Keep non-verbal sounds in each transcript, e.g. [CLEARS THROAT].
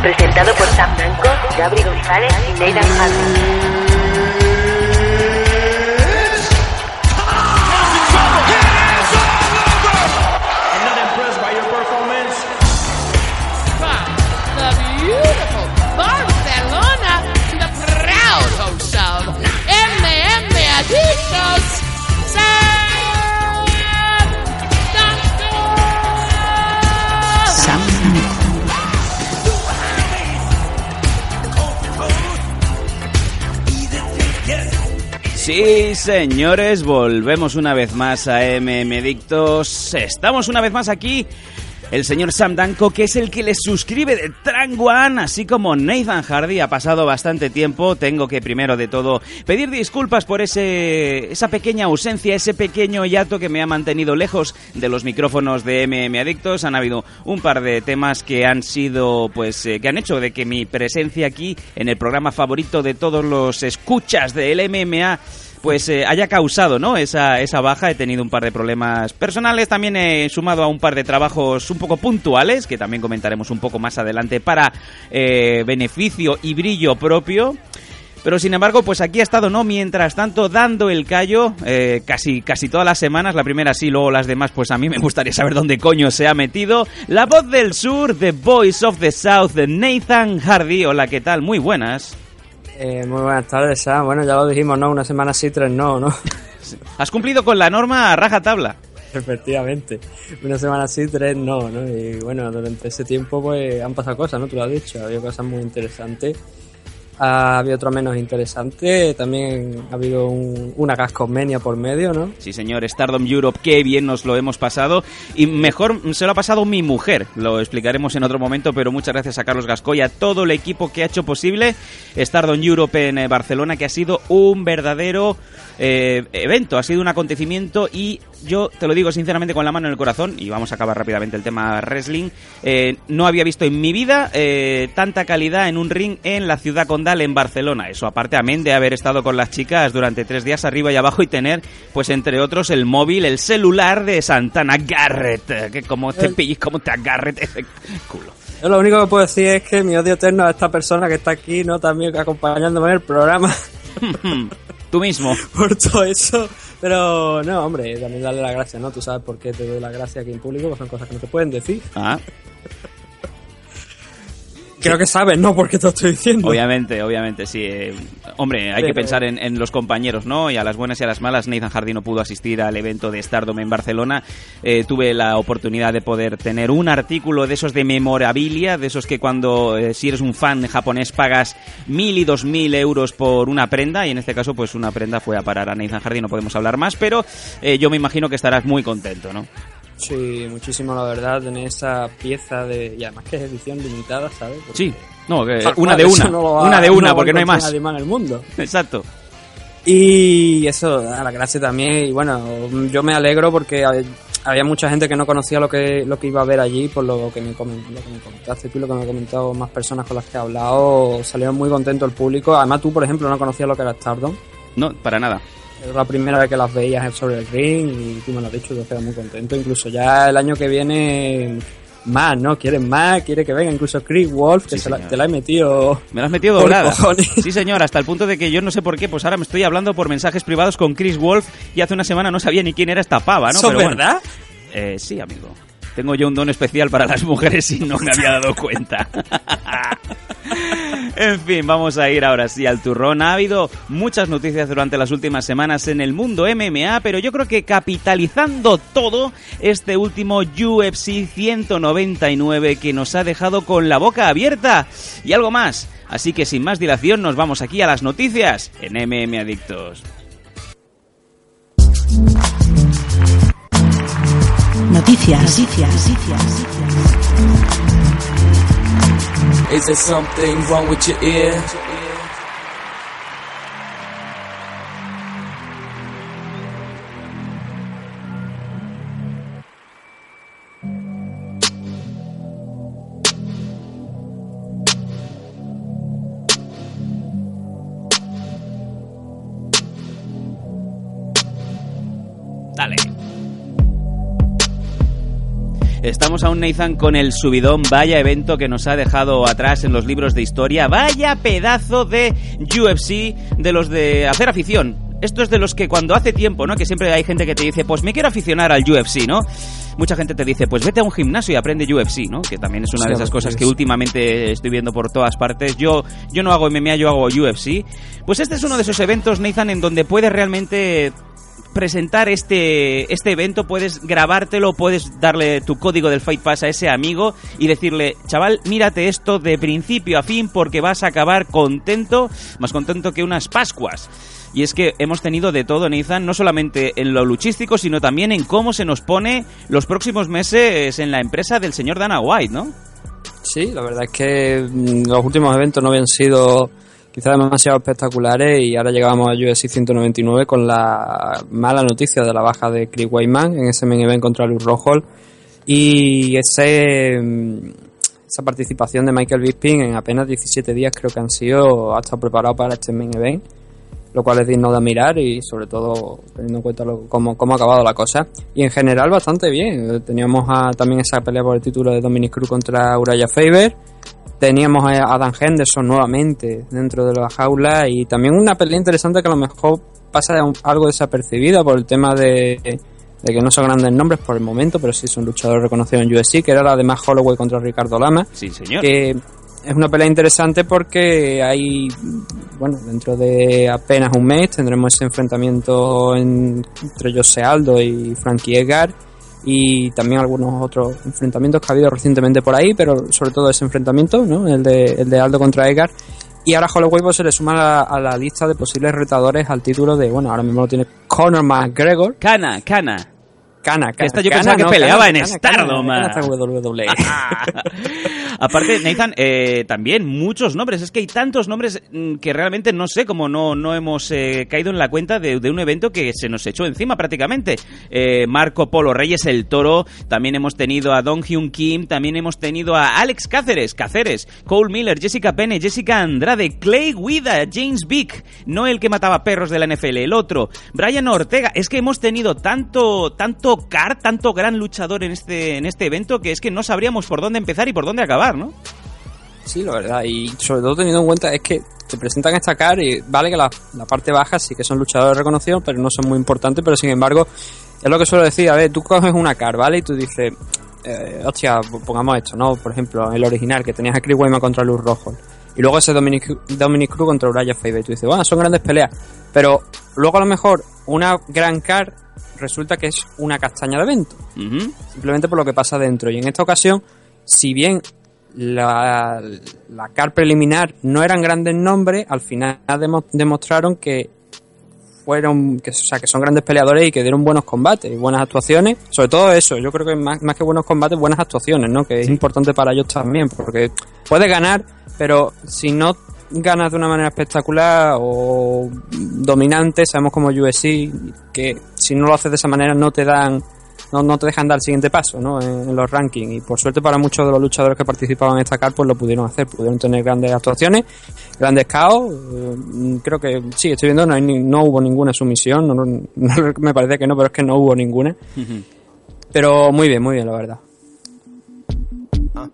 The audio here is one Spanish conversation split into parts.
presentado por Sam Blanco, Gabri González y Nathan Hardy. Sí, señores, volvemos una vez más a MM Dictos. Estamos una vez más aquí. El señor Sam Danko, que es el que le suscribe de Trang One, así como Nathan Hardy. Ha pasado bastante tiempo. Tengo que, primero de todo, pedir disculpas por ese, esa pequeña ausencia, ese pequeño hiato que me ha mantenido lejos de los micrófonos de MM Adictos. Han habido un par de temas que han sido, pues, eh, que han hecho de que mi presencia aquí, en el programa favorito de todos los escuchas del MMA, pues eh, haya causado ¿no? esa, esa baja. He tenido un par de problemas personales, también he sumado a un par de trabajos un poco puntuales, que también comentaremos un poco más adelante, para eh, beneficio y brillo propio. Pero sin embargo, pues aquí ha estado, ¿no? Mientras tanto, dando el callo eh, casi, casi todas las semanas. La primera sí, luego las demás, pues a mí me gustaría saber dónde coño se ha metido. La voz del sur, The Voice of the South, Nathan Hardy. Hola, ¿qué tal? Muy buenas. Eh, muy buenas tardes, Sam. Bueno, ya lo dijimos, ¿no? Una semana sí, tres no, ¿no? [LAUGHS] Has cumplido con la norma a rajatabla. Efectivamente. Una semana sí, tres no, ¿no? Y bueno, durante ese tiempo pues han pasado cosas, ¿no? Tú lo has dicho, ha habido cosas muy interesantes. Ha habido otro menos interesante. También ha habido un, una cascomenia por medio, ¿no? Sí, señor, Stardom Europe, qué bien nos lo hemos pasado. Y mejor se lo ha pasado mi mujer, lo explicaremos en otro momento, pero muchas gracias a Carlos Gasco y a todo el equipo que ha hecho posible Stardom Europe en eh, Barcelona, que ha sido un verdadero eh, evento, ha sido un acontecimiento y yo te lo digo sinceramente con la mano en el corazón, y vamos a acabar rápidamente el tema wrestling, eh, no había visto en mi vida eh, tanta calidad en un ring en la ciudad condal en Barcelona. Eso aparte, amén de haber estado con las chicas durante tres días arriba y abajo y tener, pues entre otros, el móvil, el celular de Santana Garrett, que como te pilles, como te agarret ese culo. Yo lo único que puedo decir es que mi odio eterno a esta persona que está aquí, ¿no? También acompañándome en el programa [LAUGHS] Tú mismo. [LAUGHS] por todo eso. Pero no, hombre, también darle las gracias, ¿no? Tú sabes por qué te doy las gracias aquí en público, pues son cosas que no te pueden decir. Ah, Creo que sabes, ¿no? Porque te lo estoy diciendo. Obviamente, obviamente, sí. eh, hombre, hay que pensar en, en los compañeros, ¿no? Y a las buenas y a las malas. Nathan Hardy no pudo asistir al evento de Stardom en Barcelona. Eh, tuve la oportunidad de poder tener un artículo de esos de memorabilia, de esos que cuando, eh, si eres un fan japonés, pagas mil y dos mil euros por una prenda. Y en este caso, pues una prenda fue a parar a Nathan Hardy. No podemos hablar más, pero eh, yo me imagino que estarás muy contento, ¿no? Sí, muchísimo, la verdad, tener esa pieza de... Y además que es edición limitada, ¿sabes? Porque- Sí. No, que- Tal una de una. no lo va- una de una, porque no hay más. nadie más en el mundo. Exacto. Y eso, a la gracia también. Y bueno, yo me alegro porque hab- había mucha gente que no conocía lo que, lo que iba a ver allí, por lo que me, lo que me comentaste tú, y lo que me han comentado más personas con las que he hablado. Salieron muy contentos el público. Además, tú, por ejemplo, no conocías lo que era Stardom. No, para nada. Era la primera vez que las veías sobre el ring y tú me lo has dicho, yo quedé muy contento. Incluso ya el año que viene, más, ¿no? Quieren más, quiere que venga. Incluso Chris Wolf, que Sí, se la- señor. te la he metido. Me lo has metido doblada. [LAUGHS] Sí, señor, hasta el punto de que yo no sé por qué, pues ahora me estoy hablando por mensajes privados con Chris Wolf y hace una semana no sabía ni quién era esta pava, ¿no? ¿Eso es bueno. verdad? Eh, sí, amigo. Tengo yo un don especial para las mujeres y no me había dado cuenta. [LAUGHS] en fin, vamos a ir ahora sí al turrón. Ha habido muchas noticias durante las últimas semanas en el mundo MMA, pero yo creo que capitalizando todo este último UFC 199 que nos ha dejado con la boca abierta y algo más. Así que sin más dilación nos vamos aquí a las noticias en MM Adictos. Noticias. Noticias. Is there something wrong with your ear? Estamos aún, Nathan, con el subidón. Vaya evento que nos ha dejado atrás en los libros de historia. Vaya pedazo de UFC de los de hacer afición. Esto es de los que cuando hace tiempo, ¿no? Que siempre hay gente que te dice, pues me quiero aficionar al UFC, ¿no? Mucha gente te dice, pues vete a un gimnasio y aprende UFC, ¿no? Que también es una Sí, de esas cosas que últimamente estoy viendo por todas partes. Yo, yo no hago MMA, yo hago UFC. Pues este es uno de esos eventos, Nathan, en donde puedes realmente presentar este, este evento, puedes grabártelo, puedes darle tu código del Fight Pass a ese amigo y decirle, chaval, mírate esto de principio a fin porque vas a acabar contento, más contento que unas Pascuas. Y es que hemos tenido de todo, Nathan, no solamente en lo luchístico, sino también en cómo se nos pone los próximos meses en la empresa del señor Dana White, ¿no? Sí, la verdad es que mm, los últimos eventos no habían sido quizás demasiado espectaculares y ahora llegábamos a UFC 199 con la mala noticia de la baja de Chris Weidman en ese main event contra Luke Rockhold. Y ese mm, esa participación de Michael Bisping en apenas 17 días creo que han sido ha estado preparado para este main event lo cual es digno de admirar y sobre todo teniendo en cuenta lo- cómo, cómo ha acabado la cosa. Y en general bastante bien. Teníamos a- también esa pelea por el título de Dominic Cruz contra Uraya Faber. Teníamos a Adam Henderson nuevamente dentro de la jaula y también una pelea interesante que a lo mejor pasa un- algo desapercibida por el tema de, de que no son grandes nombres por el momento, pero sí son luchadores reconocidos en UFC, que era la de Matt Holloway contra Ricardo Lama Sí, señor. que es una pelea interesante porque hay, bueno, dentro de apenas un mes tendremos ese enfrentamiento en- entre Jose Aldo y Frankie Edgar y también algunos otros enfrentamientos que ha habido recientemente por ahí, pero sobre todo ese enfrentamiento, ¿no? El de, el de Aldo contra Edgar. Y ahora Holloway pues, se le suma a a la lista de posibles retadores al título de, bueno, ahora mismo lo tiene Conor McGregor. Cana, Cana. Cana, Cana. Esta yo Cana, pensaba que no, peleaba Cana, en Stardom, WWE. [LAUGHS] [LAUGHS] Aparte, Nathan, eh, también muchos nombres. Es que hay tantos nombres mm, que realmente no sé cómo no, no hemos eh, caído en la cuenta de, de un evento que se nos echó encima prácticamente. Eh, Marco Polo Reyes el Toro, también hemos tenido a Don Hyun Kim, también hemos tenido a Alex Cáceres, Cáceres, Cole Miller, Jessica Penne, Jessica Andrade, Clay Guida, James Vick, no el que mataba perros de la NFL, el otro, Brian Ortega. Es que hemos tenido tanto, tanto car, tanto gran luchador en este, en este evento que es que no sabríamos por dónde empezar y por dónde acabar, ¿no? Sí, la verdad. Y sobre todo teniendo en cuenta es que te presentan esta car y vale que la, la parte baja sí que son luchadores reconocidos, pero no son muy importantes. Pero sin embargo, es lo que suelo decir. A ver, tú coges una car, ¿vale? Y tú dices, eh, hostia, pongamos esto, ¿no? Por ejemplo, el original, que tenías a Chris Weidman contra Luz Rojo. Y luego ese Dominic, Dominic Cruz contra Uriah Faber. Y tú dices, bueno, son grandes peleas. Pero luego a lo mejor una gran car resulta que es una castaña de evento Ujú. simplemente por lo que pasa dentro. Y en esta ocasión, si bien la, la car preliminar no eran grandes nombres, al final demo- demostraron que fueron, que, o sea, que son grandes peleadores y que dieron buenos combates y buenas actuaciones. Sobre todo eso, yo creo que más, más que buenos combates, buenas actuaciones, ¿no? Que es importante para ellos también, porque puedes ganar, pero si no ganas de una manera espectacular o dominante, sabemos como UFC, que si no lo haces de esa manera no te dan no, no te dejan dar el siguiente paso ¿no? en, en los rankings. Y por suerte para muchos de los luchadores que participaban en esta car, pues lo pudieron hacer. Pudieron tener grandes actuaciones, grandes caos. Eh, creo que sí, estoy viendo, no, hay ni- no hubo ninguna sumisión. No, no- no- [LAUGHS] me parece que no, pero es que no hubo ninguna. Pero muy bien, muy bien, la verdad. Ah.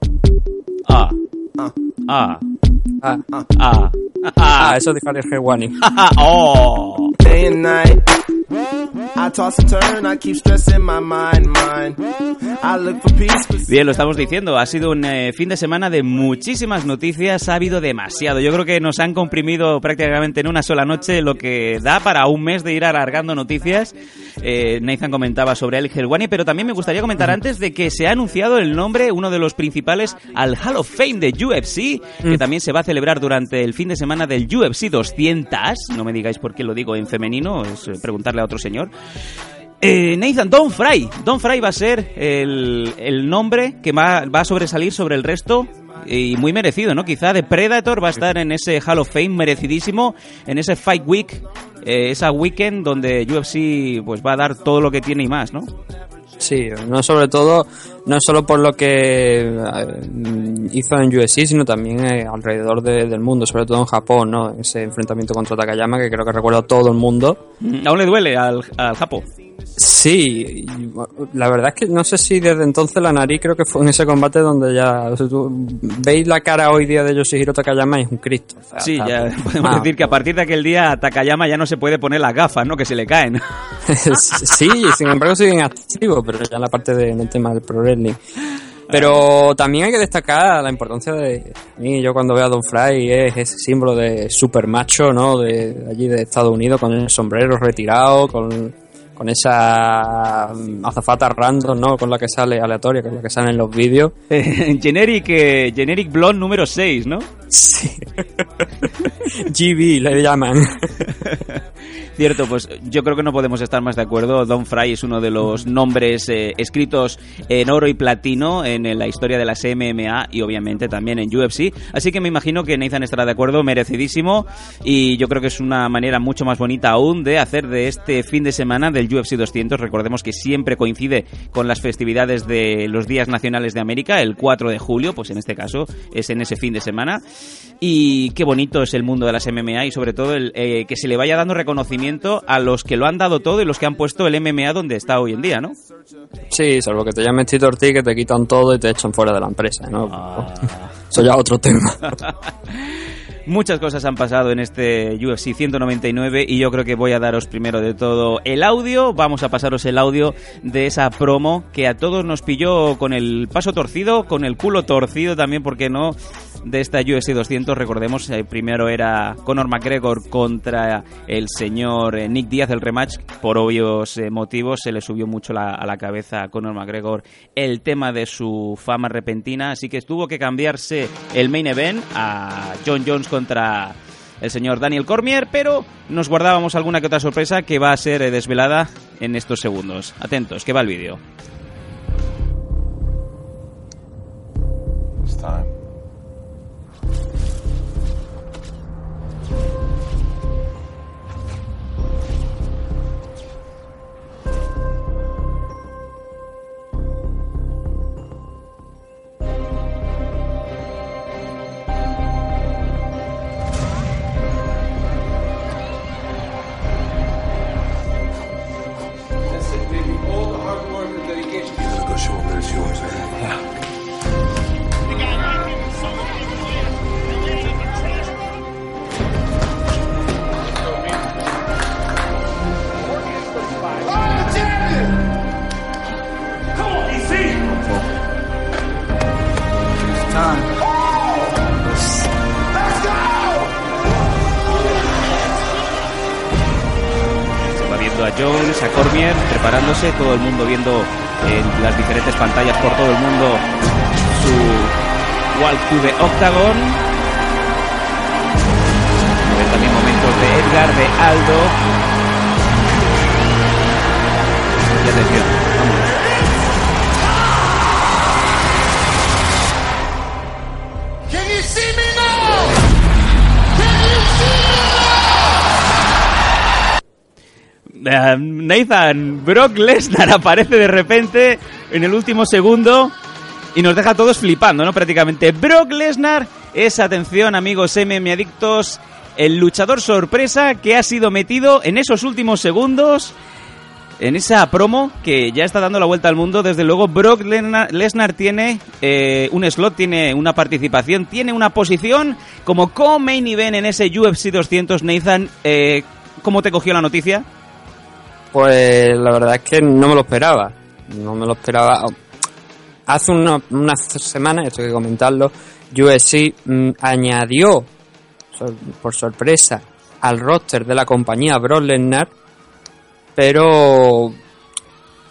Ah. Ah, Ah. Ah. ah eso dijo Alex Helwani. Ah. [LAUGHS] Oh. day and night. I toss and turn, I keep stressing my mind, mind. I look for peace, but Bien, lo estamos diciendo. Ha sido un eh, fin de semana de muchísimas noticias. Ha habido demasiado. Yo creo que nos han comprimido prácticamente en una sola noche lo que da para un mes de ir alargando noticias. Eh, Nathan comentaba sobre Alex Helwani, pero también me gustaría comentar antes de que se ha anunciado el nombre, uno de los principales, al Hall of Fame de UFC, que también se va a celebrar durante el fin de semana del UFC 200. No me digáis por qué lo digo en femenino, es eh, preguntarle a otro señor. Eh, Nathan, Don Fry. Don Fry va a ser el, el nombre que va, va a sobresalir sobre el resto. Y muy merecido, ¿no? Quizá de Predator va a estar en ese Hall of Fame merecidísimo, en ese Fight Week, eh, esa weekend donde UFC pues va a dar todo lo que tiene y más, ¿no? Sí, no sobre todo, no solo por lo que eh, hizo en UFC, sino también eh, alrededor de- del mundo, sobre todo en Japón, ¿no? Ese enfrentamiento contra Takayama que creo que recuerda a todo el mundo. Aún le duele al, al Japo. Sí, la verdad es que no sé si desde entonces la nariz creo que fue en ese combate donde ya o sea, tú veis la cara hoy día de Yoshihiro Takayama y es un Cristo. o sea, Sí, ya [LAUGHS] podemos Ah, decir que a partir de aquel día Takayama ya no se puede poner las gafas, ¿no? Que se le caen. [LAUGHS] sí, sin embargo siguen activos, pero ya en la parte de- del tema del pro wrestling. Pero también hay que destacar la importancia de a mí yo cuando veo a Don Fry es ese símbolo de super macho, ¿no? De allí de Estados Unidos con el sombrero retirado, con, con esa azafata random, ¿no? Con la que sale aleatoria, con la que sale en los vídeos. Eh, [LAUGHS] generic, eh, generic Blonde número 6, ¿no? Sí. [LAUGHS] GB le llaman. [LAUGHS] Cierto, pues yo creo que no podemos estar más de acuerdo. Don Fry es uno de los nombres eh, escritos en oro y platino en la historia de las MMA y obviamente también en UFC. Así que me imagino que Nathan estará de acuerdo, merecidísimo. Y yo creo que es una manera mucho más bonita aún de hacer de este fin de semana del UFC 200. Recordemos que siempre coincide con las festividades de los días nacionales de América, el 4 de julio, pues en este caso es en ese fin de semana. Y qué bonito es el mundo de las MMA y sobre todo el, eh, que se le vaya dando reconocimiento a los que lo han dado todo y los que han puesto el MMA donde está hoy en día, ¿no? Sí, salvo que te llames Tito Ortiz, que te quitan todo y te echan fuera de la empresa, ¿no? Ah. Eso ya es otro tema. [LAUGHS] Muchas cosas han pasado en este UFC 199 y yo creo que voy a daros primero de todo el audio. Vamos a pasaros el audio de esa promo que a todos nos pilló con el paso torcido, con el culo torcido también, ¿por qué no? De esta UFC 200, recordemos, eh, primero era Conor McGregor contra el señor eh, Nick Díaz, el rematch, por obvios eh, motivos, se le subió mucho la- a la cabeza a Conor McGregor el tema de su fama repentina, así que tuvo que cambiarse el main event a John Jones contra el señor Daniel Cormier, pero nos guardábamos alguna que otra sorpresa que va a ser eh, desvelada en estos segundos. Atentos, que va el vídeo. It's time. A preparándose, todo el mundo viendo en las diferentes pantallas por todo el mundo su Walk to the Octagon. También momentos de Edgar, de Aldo. Y atención, vamos. Nathan, Brock Lesnar aparece de repente en el último segundo y nos deja a todos flipando, ¿no? Prácticamente. Brock Lesnar es, atención amigos MM adictos, el luchador sorpresa que ha sido metido en esos últimos segundos en esa promo que ya está dando la vuelta al mundo. Desde luego, Brock Lesnar Lesnar tiene eh, un slot, tiene una participación, tiene una posición como co-main event en ese UFC 200. Nathan, eh, ¿cómo te cogió la noticia? Pues la verdad es que no me lo esperaba. No me lo esperaba. Hace una- unas semanas, esto hay que comentarlo, UFC mm, añadió, por sorpresa, al roster de la compañía Brock Lesnar, pero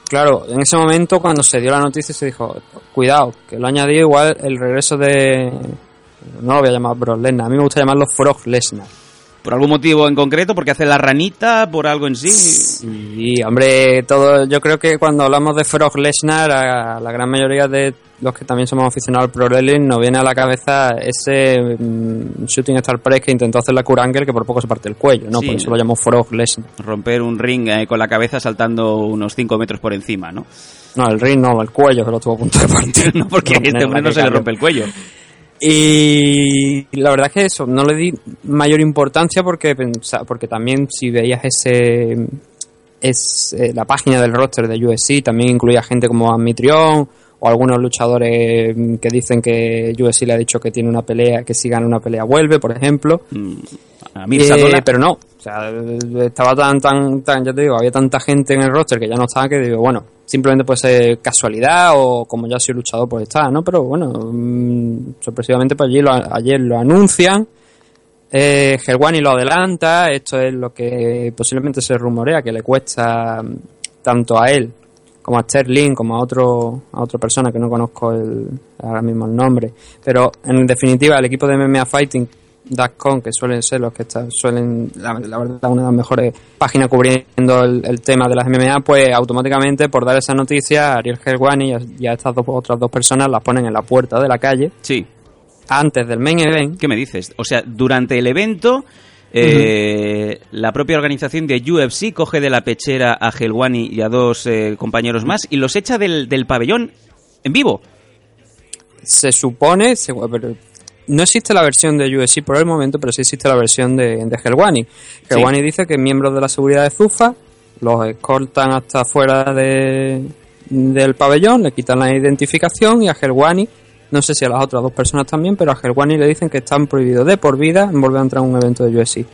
claro, en ese momento cuando se dio la noticia se dijo, cuidado, que lo añadió igual el regreso de... No lo voy a llamar Brock Lesnar, a mí me gusta llamarlo Frog Lesnar. ¿Por algún motivo en concreto? ¿Porque hace la ranita? ¿Por algo en sí? Sí, hombre, todo, yo creo que cuando hablamos de Frog Lesnar, a la gran mayoría de los que también somos aficionados al Pro Wrestling, nos viene a la cabeza ese mm, Shooting Star Press que intentó hacer la Kurangel que por poco se parte el cuello, ¿no? Sí. Por eso lo llamó Frog Lesnar. Romper un ring eh, con la cabeza saltando unos 5 metros por encima, ¿no? No, el ring no, el cuello que lo tuvo a punto de [LAUGHS] partir. no, porque a este hombre no se le rompe el cuello. Y la verdad es que eso, no le di mayor importancia porque porque también si veías ese es eh, la página del roster de UFC, también incluía gente como Anfitrión o algunos luchadores mm, que dicen que UFC le ha dicho que tiene una pelea, que si gana una pelea vuelve, por ejemplo. A mí Eh, pero no, o sea, estaba tan, tan, tan, ya te digo, había tanta gente en el roster que ya no estaba que digo, bueno, simplemente puede ser casualidad o como ya soy luchador pues está, ¿no? Pero bueno, mm, sorpresivamente pues allí lo, ayer lo anuncian, eh, Helwani lo adelanta, esto es lo que posiblemente se rumorea que le cuesta mm, tanto a él como a Sterling, como a otro a otra persona que no conozco el, ahora mismo el nombre, pero en definitiva el equipo de MMA Fighting .com, que suelen ser los que está- suelen, la, la verdad, una de las mejores páginas cubriendo el, el tema de las MMA, pues automáticamente por dar esa noticia, Ariel Helwani y a, y a estas dos, otras dos personas las ponen en la puerta de la calle Sí. antes del main event. ¿Qué me dices? O sea, durante el evento, eh, la propia organización de UFC coge de la pechera a Helwani y a dos eh, compañeros más y los echa del, del pabellón en vivo. Se supone, se- pero no existe la versión de UFC por el momento, pero sí existe la versión de, de Helwani. Helwani dice que miembros de la seguridad de Zufa los escoltan hasta fuera de, del pabellón, le quitan la identificación y a Helwani, no sé si a las otras dos personas también, pero a Helwani le dicen que están prohibidos de por vida en volver a entrar a un evento de UFC.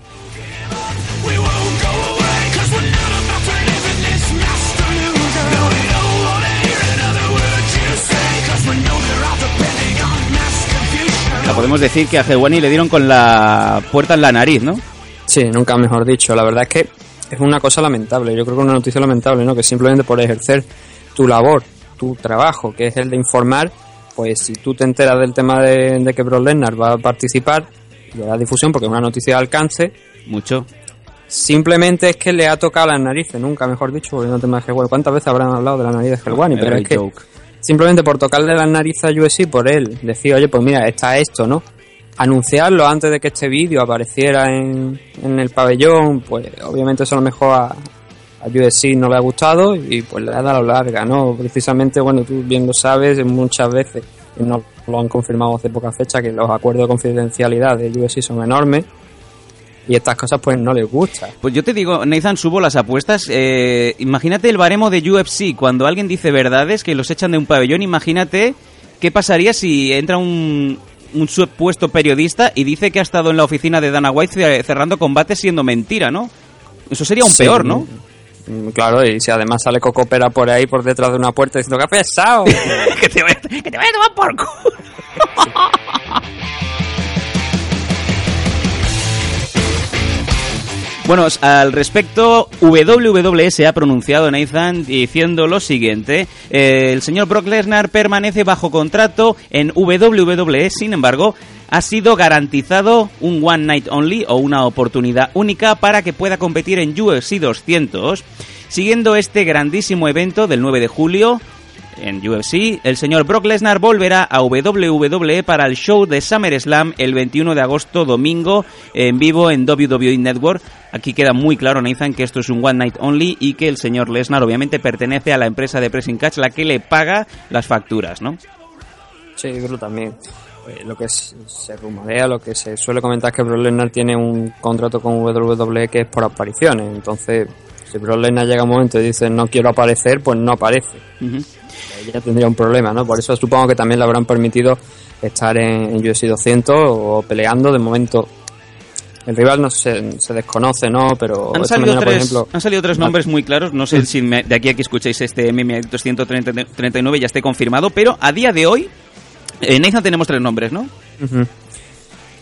Podemos decir que a Helwani le dieron con la puerta en la nariz, ¿no? Sí, nunca mejor dicho. La verdad es que es una cosa lamentable. Yo creo que es una noticia lamentable, ¿no? Que simplemente por ejercer tu labor, tu trabajo, que es el de informar, pues si tú te enteras del tema de, de que Brock Lesnar va a participar, le da difusión porque es una noticia de alcance, Mucho. simplemente es que le ha tocado las narices, nunca mejor dicho, volviendo al tema de Helwani. ¿Cuántas veces habrán hablado de la nariz de Helwani? Pero es que. Simplemente por tocarle las narices a UFC por él, decir, oye, pues mira, está esto, ¿no? Anunciarlo antes de que este vídeo apareciera en, en el pabellón, pues obviamente eso a lo mejor a, a UFC no le ha gustado y pues le ha dado larga, ¿no? Precisamente, bueno, tú bien lo sabes, muchas veces, y nos lo han confirmado hace poca fecha, que los acuerdos de confidencialidad de UFC son enormes y estas cosas pues no les gusta. Pues yo te digo, Nathan, subo las apuestas. Eh, imagínate el baremo de UFC. Cuando alguien dice verdades que los echan de un pabellón, imagínate qué pasaría si entra un, un supuesto periodista y dice que ha estado en la oficina de Dana White ce- cerrando combates siendo mentira, ¿no? Eso sería un Sí, peor, ¿no? mm, Claro, y si además sale Coco Pera por ahí, por detrás de una puerta, diciendo que ha pesado. [LAUGHS] que, te vaya, que te vaya a tomar por culo. [LAUGHS] Bueno, al respecto, WWE se ha pronunciado, Nathan, diciendo lo siguiente. Eh, el señor Brock Lesnar permanece bajo contrato en WWE, sin embargo, ha sido garantizado un One Night Only o una oportunidad única para que pueda competir en UFC 200. Siguiendo este grandísimo evento del 9 de julio, en UFC, el señor Brock Lesnar volverá a WWE para el show de SummerSlam el 21 de agosto, domingo, en vivo en WWE Network. Aquí queda muy claro, Nathan, que esto es un One Night Only y que el señor Lesnar obviamente pertenece a la empresa de Pressing Catch, la que le paga las facturas, ¿no? Sí, yo creo también. Pues lo que se rumorea, lo que se suele comentar es que Brock Lesnar tiene un contrato con WWE que es por apariciones. Entonces, si Brock Lesnar llega un momento y dice no quiero aparecer, pues no aparece. Ahí ya tendría un problema, ¿no? Por eso supongo que también le habrán permitido estar en, en UFC 200 o peleando. De momento, el rival no se, se desconoce, ¿no? Pero Han salido, mañana, por tres, ejemplo, han salido tres nombres muy claros. No sé si me- de aquí a que escuchéis este MMA 239 ya esté confirmado, pero a día de hoy, en Nathan tenemos tres nombres, ¿no? Ujú.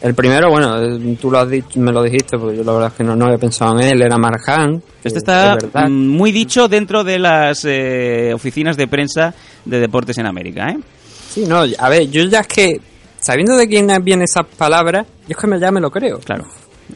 El primero, bueno, eh, tú lo has dicho, me lo dijiste, porque yo la verdad es que no, no había pensado en él, era Marjan. Este está mm, muy dicho dentro de las eh, oficinas de prensa de deportes en América, ¿eh? Sí, no, a ver, yo ya es que, sabiendo de quién vienen esas palabras, yo es que ya me lo creo. Claro.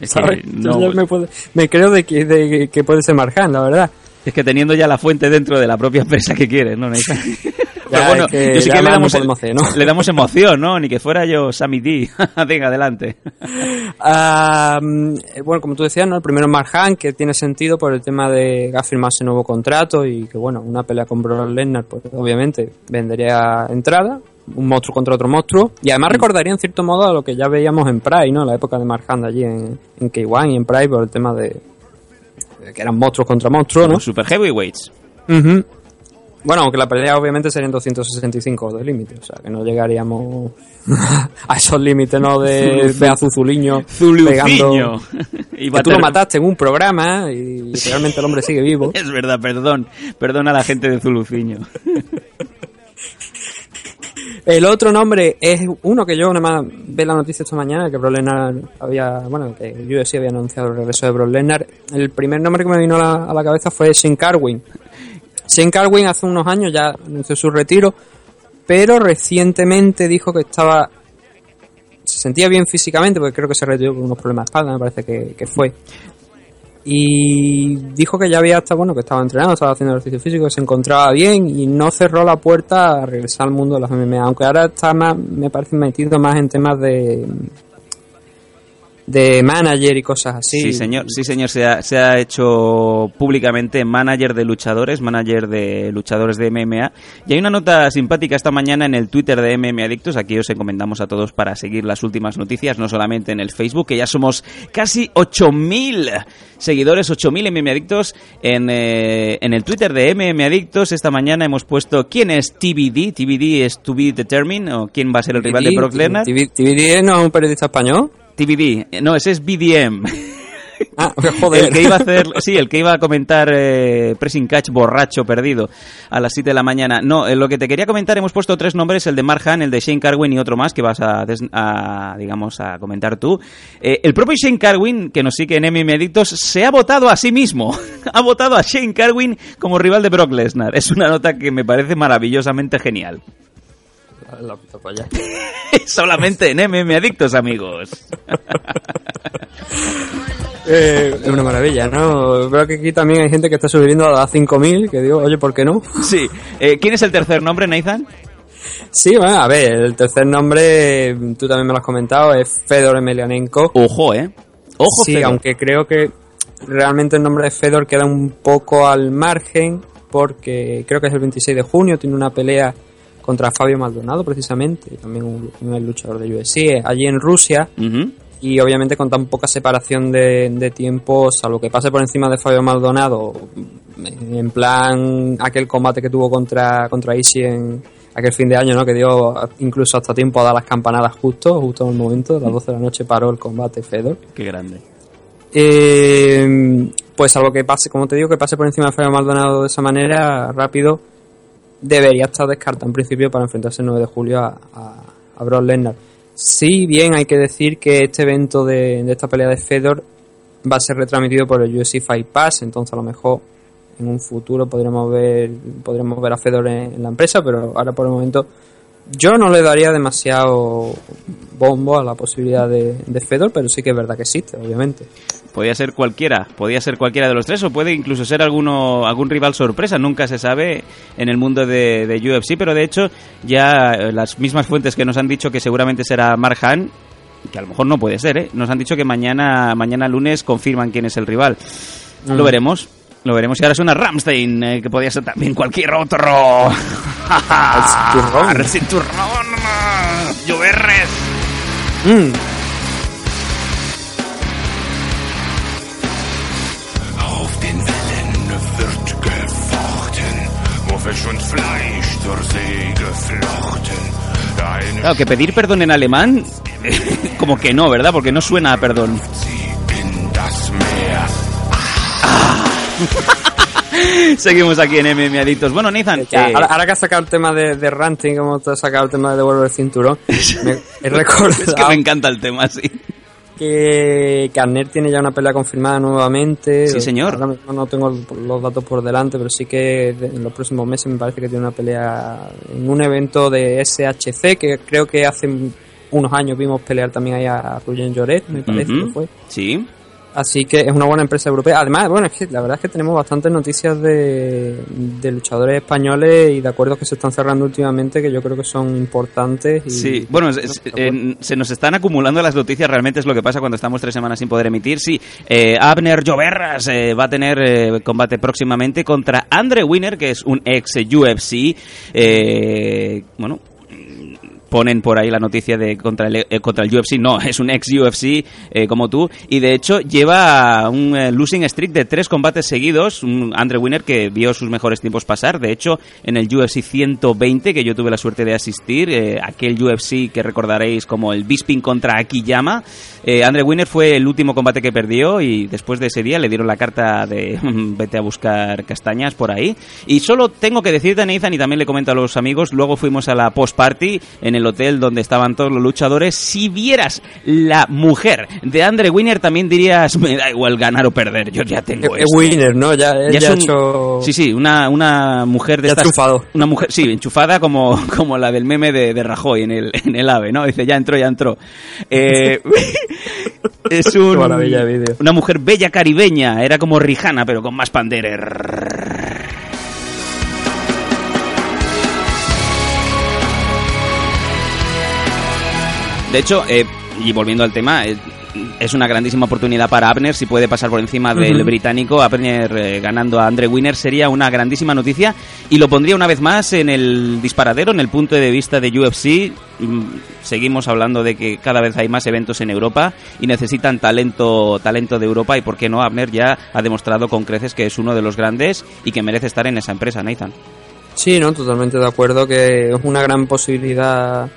Es que, ¿sabes? no- Yo me, puedo- me creo de que, de que puede ser Marjan, la verdad. es que teniendo ya la fuente dentro de la propia empresa que quieres, ¿no? [LAUGHS] Pero bueno, es que yo sí que le no damos, podemos hacer, ¿no? le damos emoción, ¿no? Ni que fuera yo Sammy D. [LAUGHS] Venga, adelante. Mm, eh, bueno, como tú decías, ¿no? El primero es Marjan, que tiene sentido por el tema de que ha firmado ese nuevo contrato y que, bueno, una pelea con Brock Lesnar, pues obviamente vendería entrada, un monstruo contra otro monstruo, y además recordaría en cierto modo a lo que ya veíamos en Pride, ¿no? La época de Marjan allí en, en K1 y en Pride por el tema de que eran monstruos contra monstruos, ¿no? Super heavyweights. Ujú. Bueno, aunque la pelea obviamente serían 265 de límite, o sea que no llegaríamos [LAUGHS] a esos límites, ¿no? De, [LAUGHS] de azuzuliño Zuluciño. [LAUGHS] Y Que tú lo mataste en un programa y realmente el hombre sigue vivo. Es verdad, perdón. Perdón a la gente de Zuluciño. El otro nombre es uno que yo nada más vi la noticia esta mañana, que Brock Lesnar había, bueno, que UFC había anunciado el regreso de Brock Lesnar. El primer nombre que me vino a la, a la cabeza fue Shane Carwin. Shane Carwin hace unos años ya anunció su retiro, pero recientemente dijo que estaba se sentía bien físicamente, porque creo que se retiró con unos problemas de espalda, me parece que, que fue. Y dijo que ya había hasta, bueno, que estaba entrenando, estaba haciendo ejercicio físico, que se encontraba bien y no cerró la puerta a regresar al mundo de las MMA, aunque ahora está más, me parece metido más en temas de de manager y cosas así. Sí, señor, sí, señor, se ha, se ha hecho públicamente manager de luchadores, manager de luchadores de MMA. Y hay una nota simpática esta mañana en el Twitter de MMA Adictos. Aquí os encomendamos a todos para seguir las últimas noticias, no solamente en el Facebook, que ya somos casi 8.000 seguidores, 8.000 MMA Adictos. En, eh, en el Twitter de MMA Adictos esta mañana hemos puesto quién es TBD. TBD es To Be Determined, o quién va a ser el rival de Brock Lesnar. TVD no es un periodista español. TBD, no, ese es BDM. [LAUGHS] Ah, [LAUGHS] joder. El que iba a hacer, sí, el que iba a comentar eh, Pressing Catch borracho perdido a las 7 de la mañana. No, eh, lo que te quería comentar, hemos puesto tres nombres, el de Mark Hahn, el de Shane Carwin y otro más que vas a, a, digamos, a comentar tú. Eh, el propio Shane Carwin, que nos sigue en MM Adictos, se ha votado a sí mismo. [LAUGHS] ha votado a Shane Carwin como rival de Brock Lesnar. Es una nota que me parece maravillosamente genial. [LAUGHS] La. [LAUGHS] Solamente en MM Adictos, amigos. [LAUGHS] Eh, es una maravilla, ¿no? Veo que aquí también hay gente que está subiendo a 5.000, que digo, oye, ¿por qué no? Sí. Eh, ¿Quién es el tercer nombre, Nathan? Sí, bueno, a ver, el tercer nombre, tú también me lo has comentado, es Fedor Emelianenko. Ojo, ¿eh? Ojo, sí, Fedor. aunque creo que realmente el nombre de Fedor queda un poco al margen, porque creo que es el 26 de junio, tiene una pelea contra Fabio Maldonado, precisamente, también un, un luchador de UFC, allí en Rusia. Y obviamente con tan poca separación de, de tiempo, salvo que pase por encima de Fabio Maldonado, en plan aquel combate que tuvo contra, contra Ishii en aquel fin de año, ¿no? que dio incluso hasta tiempo a dar las campanadas justo, justo en el momento, a las 12 de la noche paró el combate Fedor. Qué grande. Eh, pues salvo que pase, como te digo, que pase por encima de Fabio Maldonado de esa manera, rápido, debería estar descartado en principio para enfrentarse el 9 de julio a, a, a Brock Lesnar. Sí, bien, hay que decir que este evento de, de esta pelea de Fedor va a ser retransmitido por el UFC Fight Pass, entonces a lo mejor en un futuro podremos ver podremos ver a Fedor en la empresa, pero ahora por el momento yo no le daría demasiado bombo a la posibilidad de, de Fedor, pero sí que es verdad que existe, obviamente. Podía ser cualquiera, podía ser cualquiera de los tres o puede incluso ser alguno algún rival sorpresa, nunca se sabe en el mundo de, de UFC, pero de hecho ya eh, las mismas fuentes que nos han dicho que seguramente será Mark Hahn, que a lo mejor no puede ser, ¿eh? nos han dicho que mañana mañana lunes confirman quién es el rival. Lo veremos. Lo veremos y ahora suena Ramstein, eh, que podía ser también cualquier otro. cinturrón. El cinturrón. Lloverres. Mm, Claro, que pedir perdón en alemán, [LAUGHS] como que no, ¿verdad? Porque no suena a perdón. [LAUGHS] Seguimos aquí en MM Adictos. Bueno, Nathan, Ya, eh, ahora, ahora que has sacado el tema de, de ranting, como te has sacado el tema de devolver el cinturón, [LAUGHS] me, he recordado es que me encanta el tema, sí. que Carner tiene ya una pelea confirmada nuevamente. Sí, señor. Ahora mismo no tengo los datos por delante, pero sí que en los próximos meses me parece que tiene una pelea en un evento de SHC, que creo que hace unos años vimos pelear también ahí a Ruyen Lloret, me parece que fue. Sí. Así que es una buena empresa europea. Además, bueno, es que la verdad es que tenemos bastantes noticias de, de luchadores españoles y de acuerdos que se están cerrando últimamente que yo creo que son importantes. Y, Sí, bueno, es- se nos están acumulando las noticias, realmente es lo que pasa cuando estamos tres semanas sin poder emitir. Sí, eh, Abner Lloverras eh, va a tener eh, combate próximamente contra Andre Winner, que es un ex UFC. eh, bueno, ponen por ahí la noticia de contra el, eh, contra el UFC. No, es un ex UFC eh, como tú. Y de hecho lleva un eh, losing streak de tres combates seguidos. Un Andre Winner que vio sus mejores tiempos pasar. De hecho, en el UFC 120, que yo tuve la suerte de asistir, eh, aquel UFC que recordaréis como el Bisping contra Akiyama, eh, Andre Winner fue el último combate que perdió y después de ese día le dieron la carta de [LAUGHS] vete a buscar castañas por ahí. Y solo tengo que decirte, Nathan, y también le comento a los amigos, luego fuimos a la post-party en el hotel donde estaban todos los luchadores. Si vieras la mujer de Andre Winner, también dirías, me da igual ganar o perder, yo ya tengo Es esto". winner, ¿no? Ya, él Ya ha hecho... Sí, sí, una, una mujer de Ya estas... triunfado. Una mujer, sí, enchufada como, [LAUGHS] como la del meme de, de Rajoy en el, en el AVE, ¿no? Dice, ya entró, ya entró. Eh, [LAUGHS] es un, una mujer bella caribeña, era como Rihanna, pero con más panderer. De hecho, eh, y volviendo al tema, eh, es una grandísima oportunidad para Abner si puede pasar por encima del británico. Abner eh, ganando a Andre Winner sería una grandísima noticia y lo pondría una vez más en el disparadero, en el punto de vista de UFC. Mm, Seguimos hablando de que cada vez hay más eventos en Europa y necesitan talento, talento de Europa y por qué no Abner ya ha demostrado con creces que es uno de los grandes y que merece estar en esa empresa, Nathan. Sí, no, totalmente de acuerdo que es una gran posibilidad,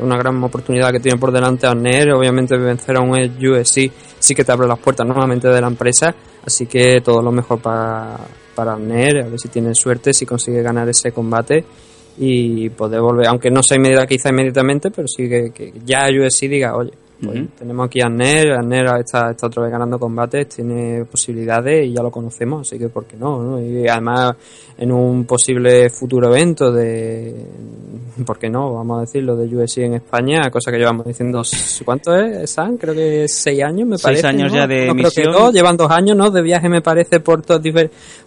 una gran oportunidad que tiene por delante Arner. Obviamente vencer a un UFC sí que te abre las puertas nuevamente de la empresa, así que todo lo mejor para, para a ver si tiene suerte, si consigue ganar ese combate y poder volver, aunque no sea inmediata, quizá inmediatamente, pero sí que, que ya UFC diga, oye, pues tenemos aquí a Arner, Arner está, está otra vez ganando combates, tiene posibilidades y ya lo conocemos, así que por qué no, ¿no? Y además en un posible futuro evento de, ¿por qué no? Vamos a decirlo, de UFC en España, cosa que llevamos diciendo, ¿cuánto es, San? Creo que seis años, me Seis parece. años ¿no? ya de No, creo que dos, llevan dos años, ¿no? De viaje, me parece, por, to-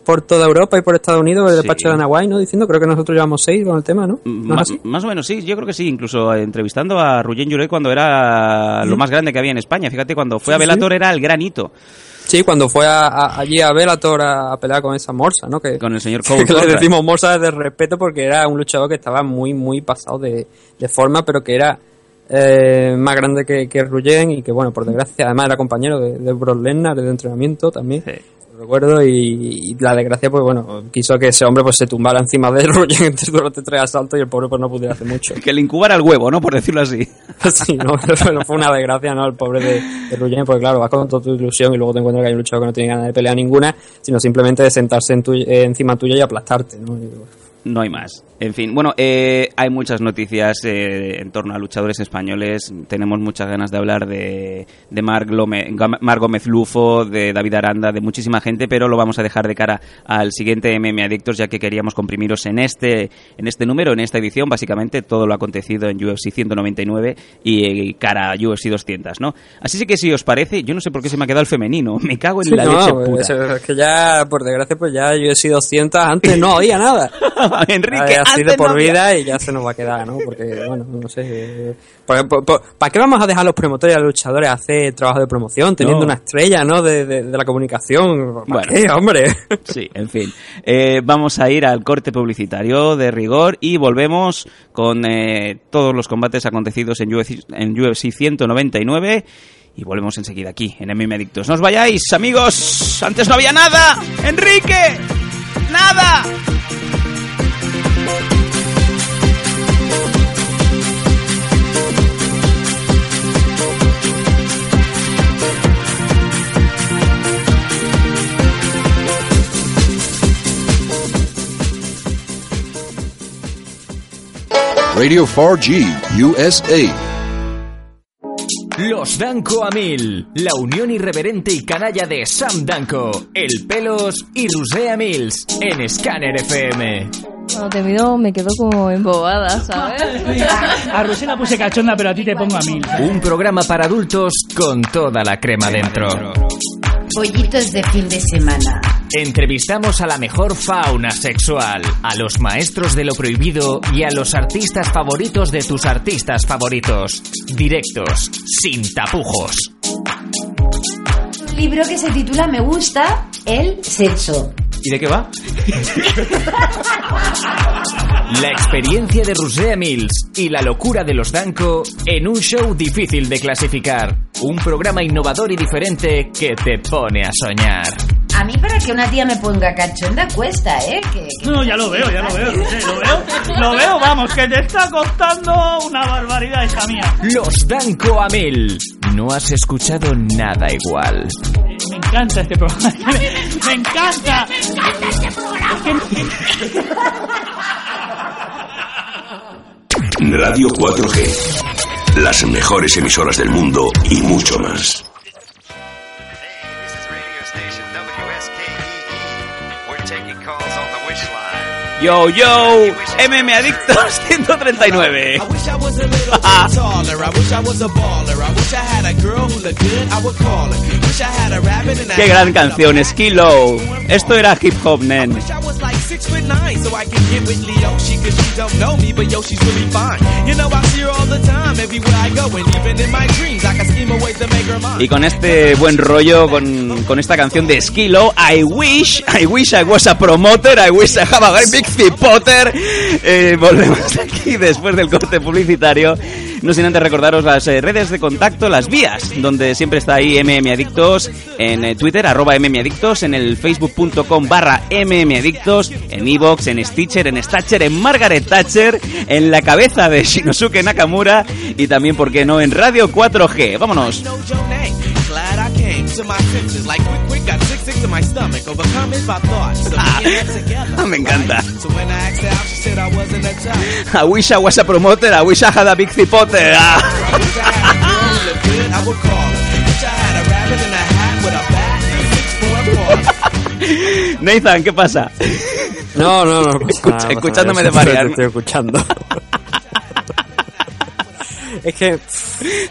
por toda Europa y por Estados Unidos, el Sí. despacho de Anahuay, ¿no? Diciendo, creo que nosotros llevamos seis con el tema, ¿no? Más o menos sí, yo creo que sí, incluso entrevistando a Ruggen Juret cuando era lo más grande que había en España. Fíjate, cuando fue a sí. Bellator era el gran hito Sí, cuando fue a- a- allí a Bellator a, a pelear con esa morsa, ¿no? Que, con el señor Cole. que [LAUGHS] le decimos morsa de respeto porque era un luchador que estaba muy, muy pasado de, de forma, pero que era eh, más grande que, que Ruyen y que, bueno, por desgracia, además era compañero de, de Brock Lesnar de entrenamiento también. Sí. Recuerdo y, y la desgracia, pues bueno, quiso que ese hombre pues se tumbara encima de [LAUGHS] Ruyen durante tres asaltos y el pobre pues no pudiera hacer mucho. Que le incubara el huevo, ¿no? Por decirlo así. [LAUGHS] sí, no, [LAUGHS] pero fue una desgracia, ¿no? El pobre de, de porque claro, vas con toda tu ilusión y luego te encuentras que hay un luchador que no tiene ganas de pelear ninguna, sino simplemente de sentarse en tu- eh, encima tuya y aplastarte, ¿no? Y, bueno, No hay más. En fin, bueno, eh, hay muchas noticias eh, en torno a luchadores españoles. Tenemos muchas ganas de hablar de, de Marc, Lome- Marc Gómez Lufo, de David Aranda, de muchísima gente, pero lo vamos a dejar de cara al siguiente MM Adictos, ya que queríamos comprimiros en este, en este número, en esta edición, básicamente todo lo acontecido en UFC 199 y, eh, cara a UFC 200, ¿no? Así que si os parece, yo no sé por qué se me ha quedado el femenino. [LAUGHS] Me cago en Sí, la no, leche pues, es que ya, por desgracia, pues ya sido 200, antes no oía nada. [LAUGHS] Enrique, así de por vida y ya se nos va a quedar, ¿no? Porque, bueno, no sé. por- por- por- ¿Para qué vamos a dejar a los promotores y a los luchadores hacer trabajo de promoción teniendo No. una estrella, ¿no? De, de- de la comunicación. ¿Para Bueno. qué, hombre? Sí, en fin. Eh, vamos a ir al corte publicitario de rigor y volvemos con eh, todos los combates acontecidos en UFC, en UFC 199 y volvemos enseguida aquí en MM Adictos. No os vayáis, amigos. Antes no había nada. Enrique. Nada. Radio 4G USA. Los Danco a Mil, la unión irreverente y canalla de Sam Danco, El Pelos y Rusea Mills en Scanner FM. Cuando te miro me quedo como embobada, ¿sabes? [LAUGHS] A Rosé la puse cachonda, pero a ti te pongo a mil. Un programa para adultos con toda la crema dentro. Pollitos de fin de semana. Entrevistamos a la mejor fauna sexual, a los maestros de lo prohibido y a los artistas favoritos de tus artistas favoritos. Directos, sin tapujos. Libro que se titula Me gusta el sexo. ¿Y de qué va? La experiencia de Rusea Mills y la locura de los Danco en un show difícil de clasificar. Un programa innovador y diferente que te pone a soñar. A mí para que una tía me ponga cachonda cuesta, ¿eh? Que, que- No, ya lo veo, ya lo veo, lo veo. Lo veo, vamos, que te está costando una barbaridad esa mía. Los Danco a mil. No has escuchado nada igual. Me encanta este programa. Me, me encanta. Me encanta este programa. [LAUGHS] Radio 4G. Las mejores emisoras del mundo y mucho más. [LAUGHS] [LAUGHS] I had a rabbit and Qué gran canción, Skilo. Esto era hip hop, nen. So I can get with Leoshi, cause she don't know me, but yo, she's really fine. You know, I see her all the time, everywhere I go, and even in my dreams, I can her. Y con este buen rollo, con, con esta canción de Skilo, I wish, I wish I was a promoter, I wish I have a big Potter. Eh, volvemos aquí después del corte publicitario. No sin antes recordaros las eh, redes de contacto, las vías, donde siempre está ahí MM Adictos, en eh, Twitter, arroba MM Adictos, en el facebook.com barra MM Adictos, en Evox, en Stitcher, en Statcher, en Margaret Thatcher, en la cabeza de Shinosuke Nakamura y también, ¿por qué no?, en Radio 4G. Vámonos. [LAUGHS] Me encanta. So when I asked her out, she said I wasn't a type. I wish I was a promoter, I wish I had a big. Ah. Quarter. [LAUGHS] Nathan, ¿qué pasa? No, no, [LAUGHS] no. pasa Escucha- nada, pasa escuchándome nada. de marear. Te estoy escuchando. [LAUGHS] es que,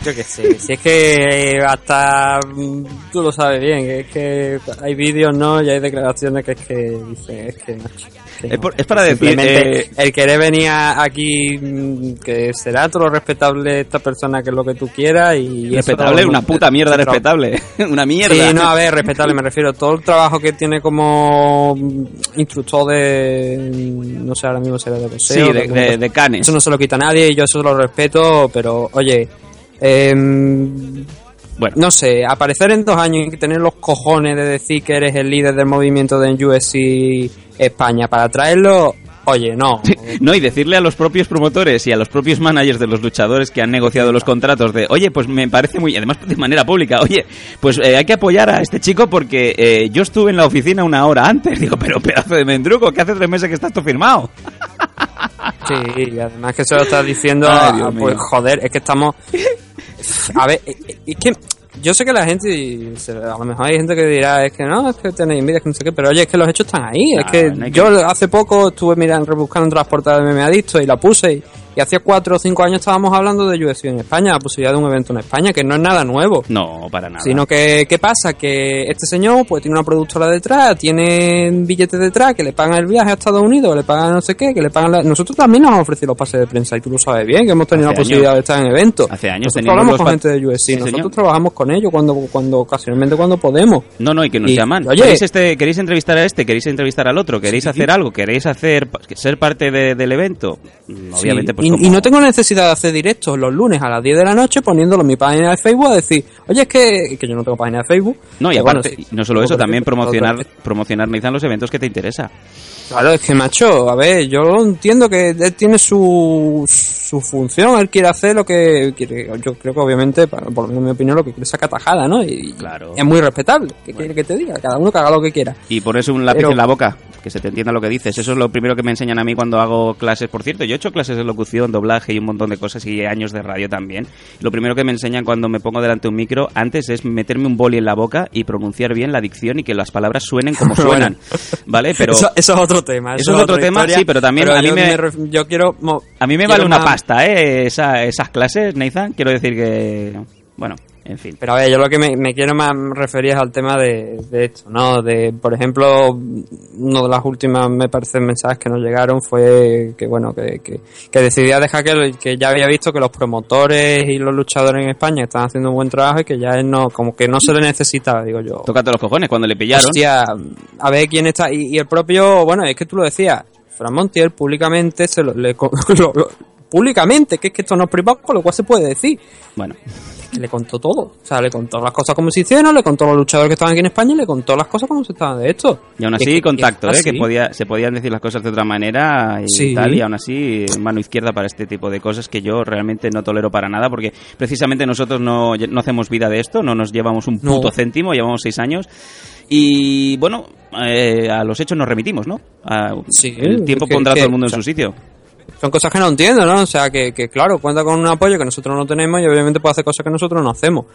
yo qué sé, si es que hasta mm, tú lo sabes bien, es que hay vídeos, ¿no? Y hay declaraciones que es que dicen, es que macho, que Es, no. por- es para decir... Eh, el querer venir a- aquí, mm, que será todo lo respetable esta persona que es lo que tú quieras y... respetable, una puta mierda respetable. [LAUGHS] una mierda. Sí, no, a ver, respetable, me refiero. Todo el trabajo que tiene como mm, instructor de. No sé, ahora mismo será de boxeo. Sí, de- de- de canes. Eso no se lo quita a nadie y yo eso lo respeto, pero oye. em, Bueno. No sé, aparecer en dos años y tener los cojones de decir que eres el líder del movimiento de UFC España para traerlo, oye, no. [LAUGHS] No, y decirle a los propios promotores y a los propios managers de los luchadores que han negociado los contratos de, oye, pues me parece muy, además de manera pública, oye, pues eh, hay que apoyar a este chico porque eh, yo estuve en la oficina una hora antes. [LAUGHS] Digo, pero pedazo de mendruco, que hace tres meses que está esto firmado. Sí, y además que se lo estás diciendo, Ay, Dios pues mío. joder, es que estamos... A ver, eh, eh, es que yo sé que la gente, a lo mejor hay gente que dirá, es que no, es que tenéis envidia, es que no sé qué, pero oye, es que los hechos están ahí, es que no hay que- yo hace poco estuve mirando, rebuscando entre las portadas de Meme Adicto y la puse, y, y hacía cuatro o cinco años estábamos hablando de UFC en España, la posibilidad de un evento en España, que no es nada nuevo. No, para nada. Sino que, ¿qué pasa? Que este señor pues tiene una productora detrás, tiene billetes detrás, que le pagan el viaje a Estados Unidos, le pagan no sé qué, que le pagan... la- Nosotros también nos han ofrecido los pases de prensa y tú lo sabes bien, que hemos tenido Hace la posibilidad años. de estar en eventos. Hace años Nosotros hablamos con gente de UFC, Sí, nosotros señor. trabajamos con ellos cuando, cuando ocasionalmente cuando podemos. No, no, y que nos Y, llaman. oye- ¿Queréis, este, ¿Queréis entrevistar a este? ¿Queréis entrevistar al otro? ¿Queréis hacer algo? ¿Queréis hacer ser parte de- del evento? Obviamente, pues y, no tengo necesidad de hacer directos los lunes a las 10 de la noche poniéndolo en mi página de Facebook a decir, oye, es que, que yo no tengo página de Facebook. No, y bueno, aparte, sí, no solo eso, también promocionar, promocionar Nathan, los eventos que te interesa. Claro, es que macho, a ver, yo entiendo que él tiene su, su función, él quiere hacer lo que quiere. Yo creo que obviamente, por lo menos en mi opinión, lo que quiere es sacar tajada, ¿no? Y Claro. es muy respetable. ¿Qué quiere que te diga? Cada uno que haga lo que quiera. Y ponerse un lápiz Pero- en la boca, que se te entienda lo que dices. Eso es lo primero que me enseñan a mí cuando hago clases. Por cierto, yo he hecho clases de locución, doblaje y un montón de cosas y años de radio también. Lo primero que me enseñan cuando me pongo delante de un micro antes es meterme un boli en la boca y pronunciar bien la dicción y que las palabras suenen como [LAUGHS] suenan. ¿Vale? Pero eso, eso es otro tema. Eso es otro tema, historia, sí, pero también a mí yo, me- yo quiero. a mí me vale una más- pasta, ¿eh? Esa- esas clases, Nathan. Quiero decir que... Bueno, en fin. Pero a ver, yo lo que me, me quiero más referir es al tema de, de esto, ¿no? De, por ejemplo, uno de las últimas, me parece, mensajes que nos llegaron fue que, bueno, que, que, que decidía dejar que, que ya había visto que los promotores y los luchadores en España están haciendo un buen trabajo y que ya él no, como que no se le necesitaba, digo yo. Tócate los cojones cuando le pillaron. Hostia, a ver quién está. Y, y el propio, bueno, es que tú lo decías, Fran Montiel públicamente se lo, le, [LAUGHS] lo, lo, públicamente, que es que esto no es privado, con lo cual se puede decir. Bueno. Que le contó todo. O sea, le contó las cosas como se hicieron, le contó a los luchadores que estaban aquí en España y le contó las cosas como se estaban de esto. Y aún así, que, contacto, que, ¿eh? Que podía, se podían decir las cosas de otra manera y Sí. tal, y aún así, mano izquierda para este tipo de cosas que yo realmente no tolero para nada, porque precisamente nosotros no, no hacemos vida de esto, no nos llevamos un puto No. céntimo, llevamos seis años. Y bueno, eh, a los hechos nos remitimos, ¿no? A- Sí, el tiempo que- pondrá a todo el mundo o en su sitio. Son cosas que no entiendo, ¿no? O sea, que, que claro, cuenta con un apoyo que nosotros no tenemos y obviamente puede hacer cosas que nosotros no hacemos.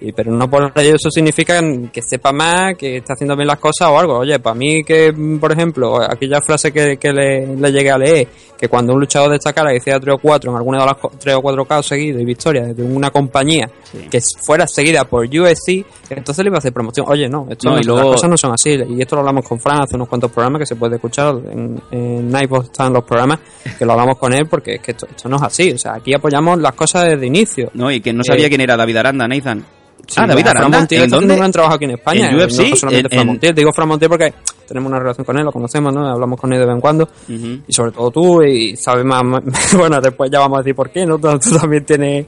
Y, pero no por ello eso significa que sepa más, que esté haciendo bien las cosas o algo. Oye, para mí que, por ejemplo, aquella frase que, que le, le llegué a leer, que cuando un luchador destacara y hiciera 3 o 4 en alguna de las co- 3 o 4 casos seguidos y victorias de una compañía que fuera seguida por UFC, entonces le iba a hacer promoción. Oye, no, esto No, no, y luego- las cosas no son así. Y esto lo hablamos con Fran hace unos cuantos programas que se puede escuchar en, en Nightbot están los programas, que lo hablamos con él porque es que esto, esto no es así. O sea, aquí apoyamos las cosas desde inicio. No, y que no sabía Eh, quién era David Aranda, Nathan. Sí, ah, David Aranda, Montiel ¿en está haciendo dónde? un gran trabajo aquí en España. ¿En UFC? No solamente En- Montiel. Digo Fran Montiel porque tenemos una relación con él, lo conocemos, ¿no? Hablamos con él de vez en cuando. Y sobre todo tú, y sabes más. más- [LAUGHS] bueno, después ya vamos a decir por qué, ¿no? Tú, tú también tienes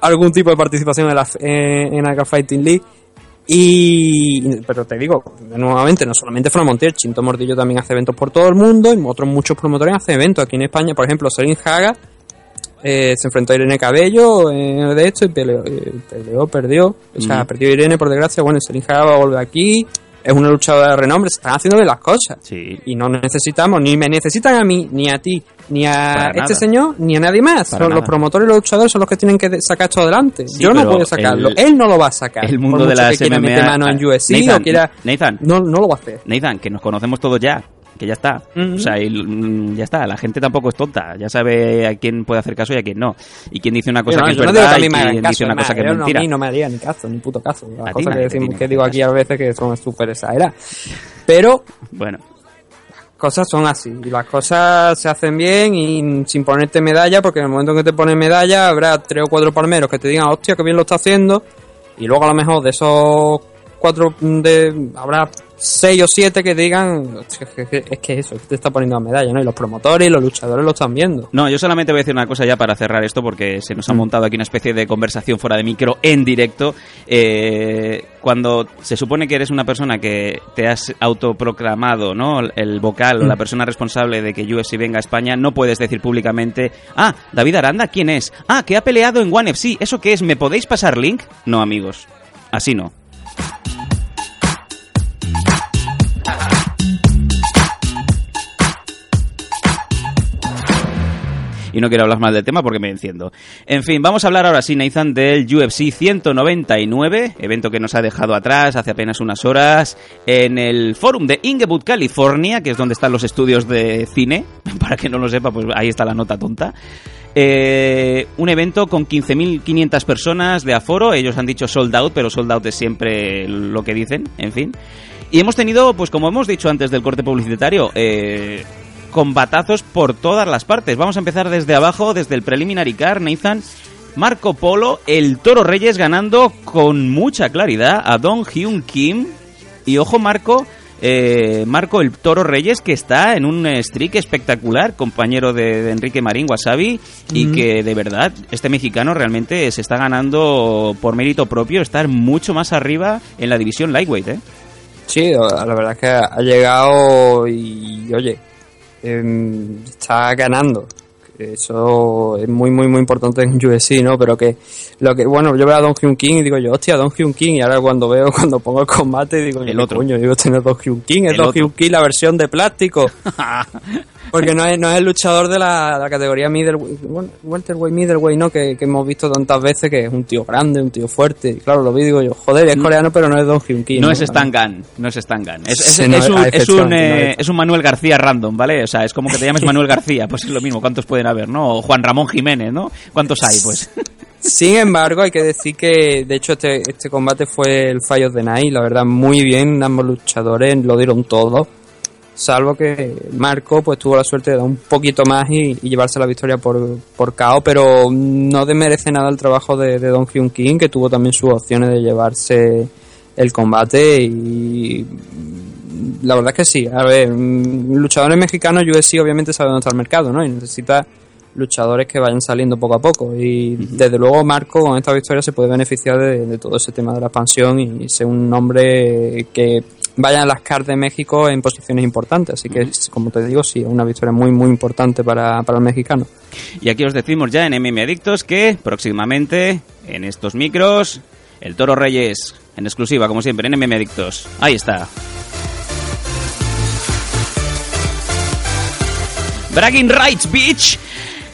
algún tipo de participación en la en, en Aka Fighting League. Y, pero te digo, nuevamente, no solamente Fran Montiel, Chinto Mordillo también hace eventos por todo el mundo y otros muchos promotores hacen eventos. Aquí en España, por ejemplo, Selin Haga eh, se enfrentó a Irene Cabello eh, de esto y peleó, eh, peleó, perdió. O sea, perdió Irene por desgracia. Bueno, Selin Haga va a volver aquí. Es una luchadora de renombre. Se están haciendo bien las cosas. Sí. Y no necesitamos, ni me necesitan a mí, ni a ti, ni a Para este nada. señor, ni a nadie más. Son los promotores y los luchadores son los que tienen que de- sacar esto adelante. Sí, Yo no puedo sacarlo. el- Él no lo va a sacar. El mundo Por de mucho las que quiera MMA... mano en UFC Nathan, o quiera... Nathan, No, no lo va a hacer. Nathan, que nos conocemos todos ya, que ya está. O sea, y, mm, ya está, la gente tampoco es tonta, ya sabe a quién puede hacer caso y a quién no. Y quién dice una cosa no, que es no verdad que y quién caso, dice una cosa que es no, mentira. A mí no me haría ni caso, ni puto caso. Las cosas que, decimos, que que digo aquí a veces que son súper exageradas. Pero Bueno, cosas son así. Y las cosas se hacen bien y sin ponerte medalla, porque en el momento en que te pones medalla habrá tres o cuatro palmeros que te digan, hostia, que bien lo está haciendo. Y luego a lo mejor de esos cuatro, de, habrá seis o siete que digan, "Hostia, es que, es que eso, te está poniendo la medalla, ¿no? Y los promotores y los luchadores lo están viendo. no, yo solamente voy a decir una cosa ya para cerrar esto porque se Mm. nos ha montado aquí una especie de conversación fuera de micro en directo. Eh, cuando se supone que eres una persona que te has autoproclamado, ¿no? El vocal o Mm. la persona responsable de que UFC venga a España, no puedes decir públicamente, ah, David Aranda, ¿quién es? Ah, que ha peleado en One FC, ¿eso qué es? ¿Me podéis pasar link? No, amigos, así no. Y no quiero hablar más del tema porque me enciendo. En fin, vamos a hablar ahora sí, Nathan, del UFC 199, evento que nos ha dejado atrás hace apenas unas horas en el forum de Inglewood, California, que es donde están los estudios de cine. [LAUGHS] Para que no lo sepa, pues ahí está la nota tonta. Eh, un evento con 15.500 personas de aforo. Ellos han dicho sold out, pero sold out es siempre lo que dicen, en fin. Y hemos tenido, pues como hemos dicho antes del corte publicitario, eh, combatazos por todas las partes. Vamos a empezar desde abajo, desde el preliminary car, Nathan. Marco Polo, el Toro Reyes ganando con mucha claridad a Don Hyun Kim. Y ojo, Marco, eh, Marco el Toro Reyes, que está en un streak espectacular, compañero de, de Enrique Marín Wasabi, y que de verdad este mexicano realmente se está ganando por mérito propio estar mucho más arriba en la división lightweight, ¿eh? Sí, la verdad es que ha llegado y, oye, em, está ganando. Eso es muy, muy, muy importante en [LAUGHS] UFC, ¿no? Pero que, lo que, bueno, yo veo a Don Hyun King y digo yo, hostia, Don Hyun King, y ahora cuando veo, [LAUGHS] cuando pongo el combate, digo, El otro. coño, digo, tener Don Hyun King, es El Don otro. Hyun King la versión de plástico. [LAUGHS] Porque no es, no es el luchador de la, la categoría middleweight, welterweight, middleweight, ¿no? Que, que hemos visto tantas veces que es un tío grande, un tío fuerte. Y claro, lo vi digo yo, joder, es coreano, pero no es Don Hyun King. No es Stan Gunn, no es Stan Gunn. Es, es- Sí, no, es un, es, un, eh, un Manuel García random, ¿vale? O sea, es como que te llames Manuel García, pues es lo mismo. ¿Cuántos pueden haber, no? O Juan Ramón Jiménez, ¿no? ¿Cuántos hay, pues? [LAUGHS] Sin embargo, hay que decir que, de hecho, este, este combate fue el Fallo de Night, la verdad, muy bien, ambos luchadores lo dieron todo, salvo que Marco pues tuvo la suerte de dar un poquito más y, y llevarse la victoria por, por KO, pero no desmerece nada el trabajo de, de Don Hyun King, que tuvo también sus opciones de llevarse el combate y la verdad es que sí. A ver, mm, luchadores mexicanos, UFC obviamente sabe dónde está el mercado, ¿no? Y necesita luchadores que vayan saliendo poco a poco. Y desde luego Marco con esta victoria se puede beneficiar de, de todo ese tema de la expansión y ser un nombre que vaya a las cartas de México en posiciones importantes. Así que, como te digo, sí, una victoria muy, muy importante para, para el mexicano. Y aquí os decimos ya en MM Adictos que próximamente en estos micros el Toro Reyes en exclusiva, como siempre, en MM Adictos. Ahí está. Bragging Rights, bitch.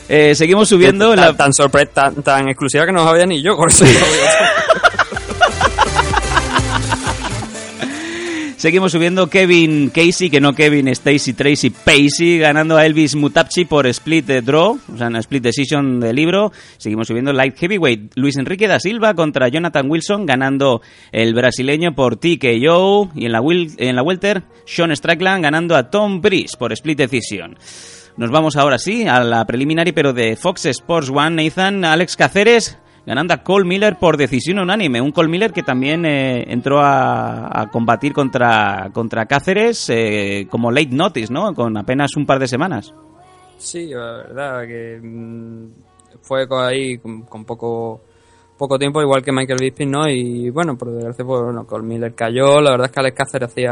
Eh, seguimos subiendo tan, la... tan, sorpre- tan, tan exclusiva que no sabía ni yo. Por eso [LAUGHS] Seguimos subiendo Kevin Casey, que no Kevin Stacy Tracy Pacey, ganando a Elvis Mutapchi por split draw, o sea, una split decision de libro. Seguimos subiendo Light Heavyweight, Luis Enrique da Silva contra Jonathan Wilson, ganando el brasileño por TKO. Y en la, wil- en la welter, Sean Strickland ganando a Tom Breeze por split decision. Nos vamos ahora sí a la preliminary, pero de Fox Sports One, Nathan, Alex Caceres ganando a Cole Miller por decisión unánime. Un Cole Miller que también eh, entró a, combatir contra, contra Cáceres eh, como late notice, ¿no? Con apenas un par de semanas. Sí, la verdad que mm, fue ahí con poco poco tiempo, igual que Michael Bisping, ¿no? Y bueno, por desgracia, pues bueno, Cole Miller cayó. La verdad es que Alex Cáceres hacía.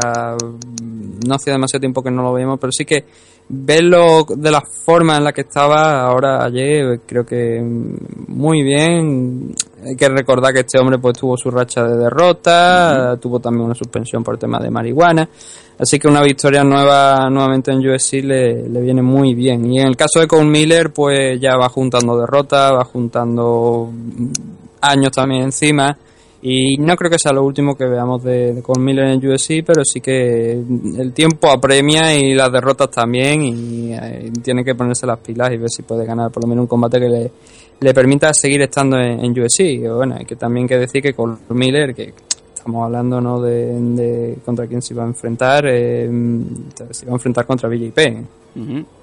No hacía demasiado tiempo que no lo veíamos, pero sí que verlo de la forma en la que estaba ahora ayer, creo que muy bien. Hay que recordar que este hombre pues tuvo su racha de derrota, tuvo también una suspensión por tema de marihuana. Así que una victoria nueva nuevamente en UFC le, le viene muy bien. Y en el caso de Cole Miller, pues ya va juntando derrotas, va juntando años también encima. Y no creo que sea lo último que veamos de, de Miller en UFC, pero sí que el tiempo apremia y las derrotas también. Y, eh, tiene que ponerse las pilas y ver si puede ganar por lo menos un combate que le, le permita seguir estando en, en UFC. Y bueno, hay que también que decir que Cole Miller, que estamos hablando ¿no? de, de contra quién se iba a enfrentar, eh, se iba a enfrentar contra BJP.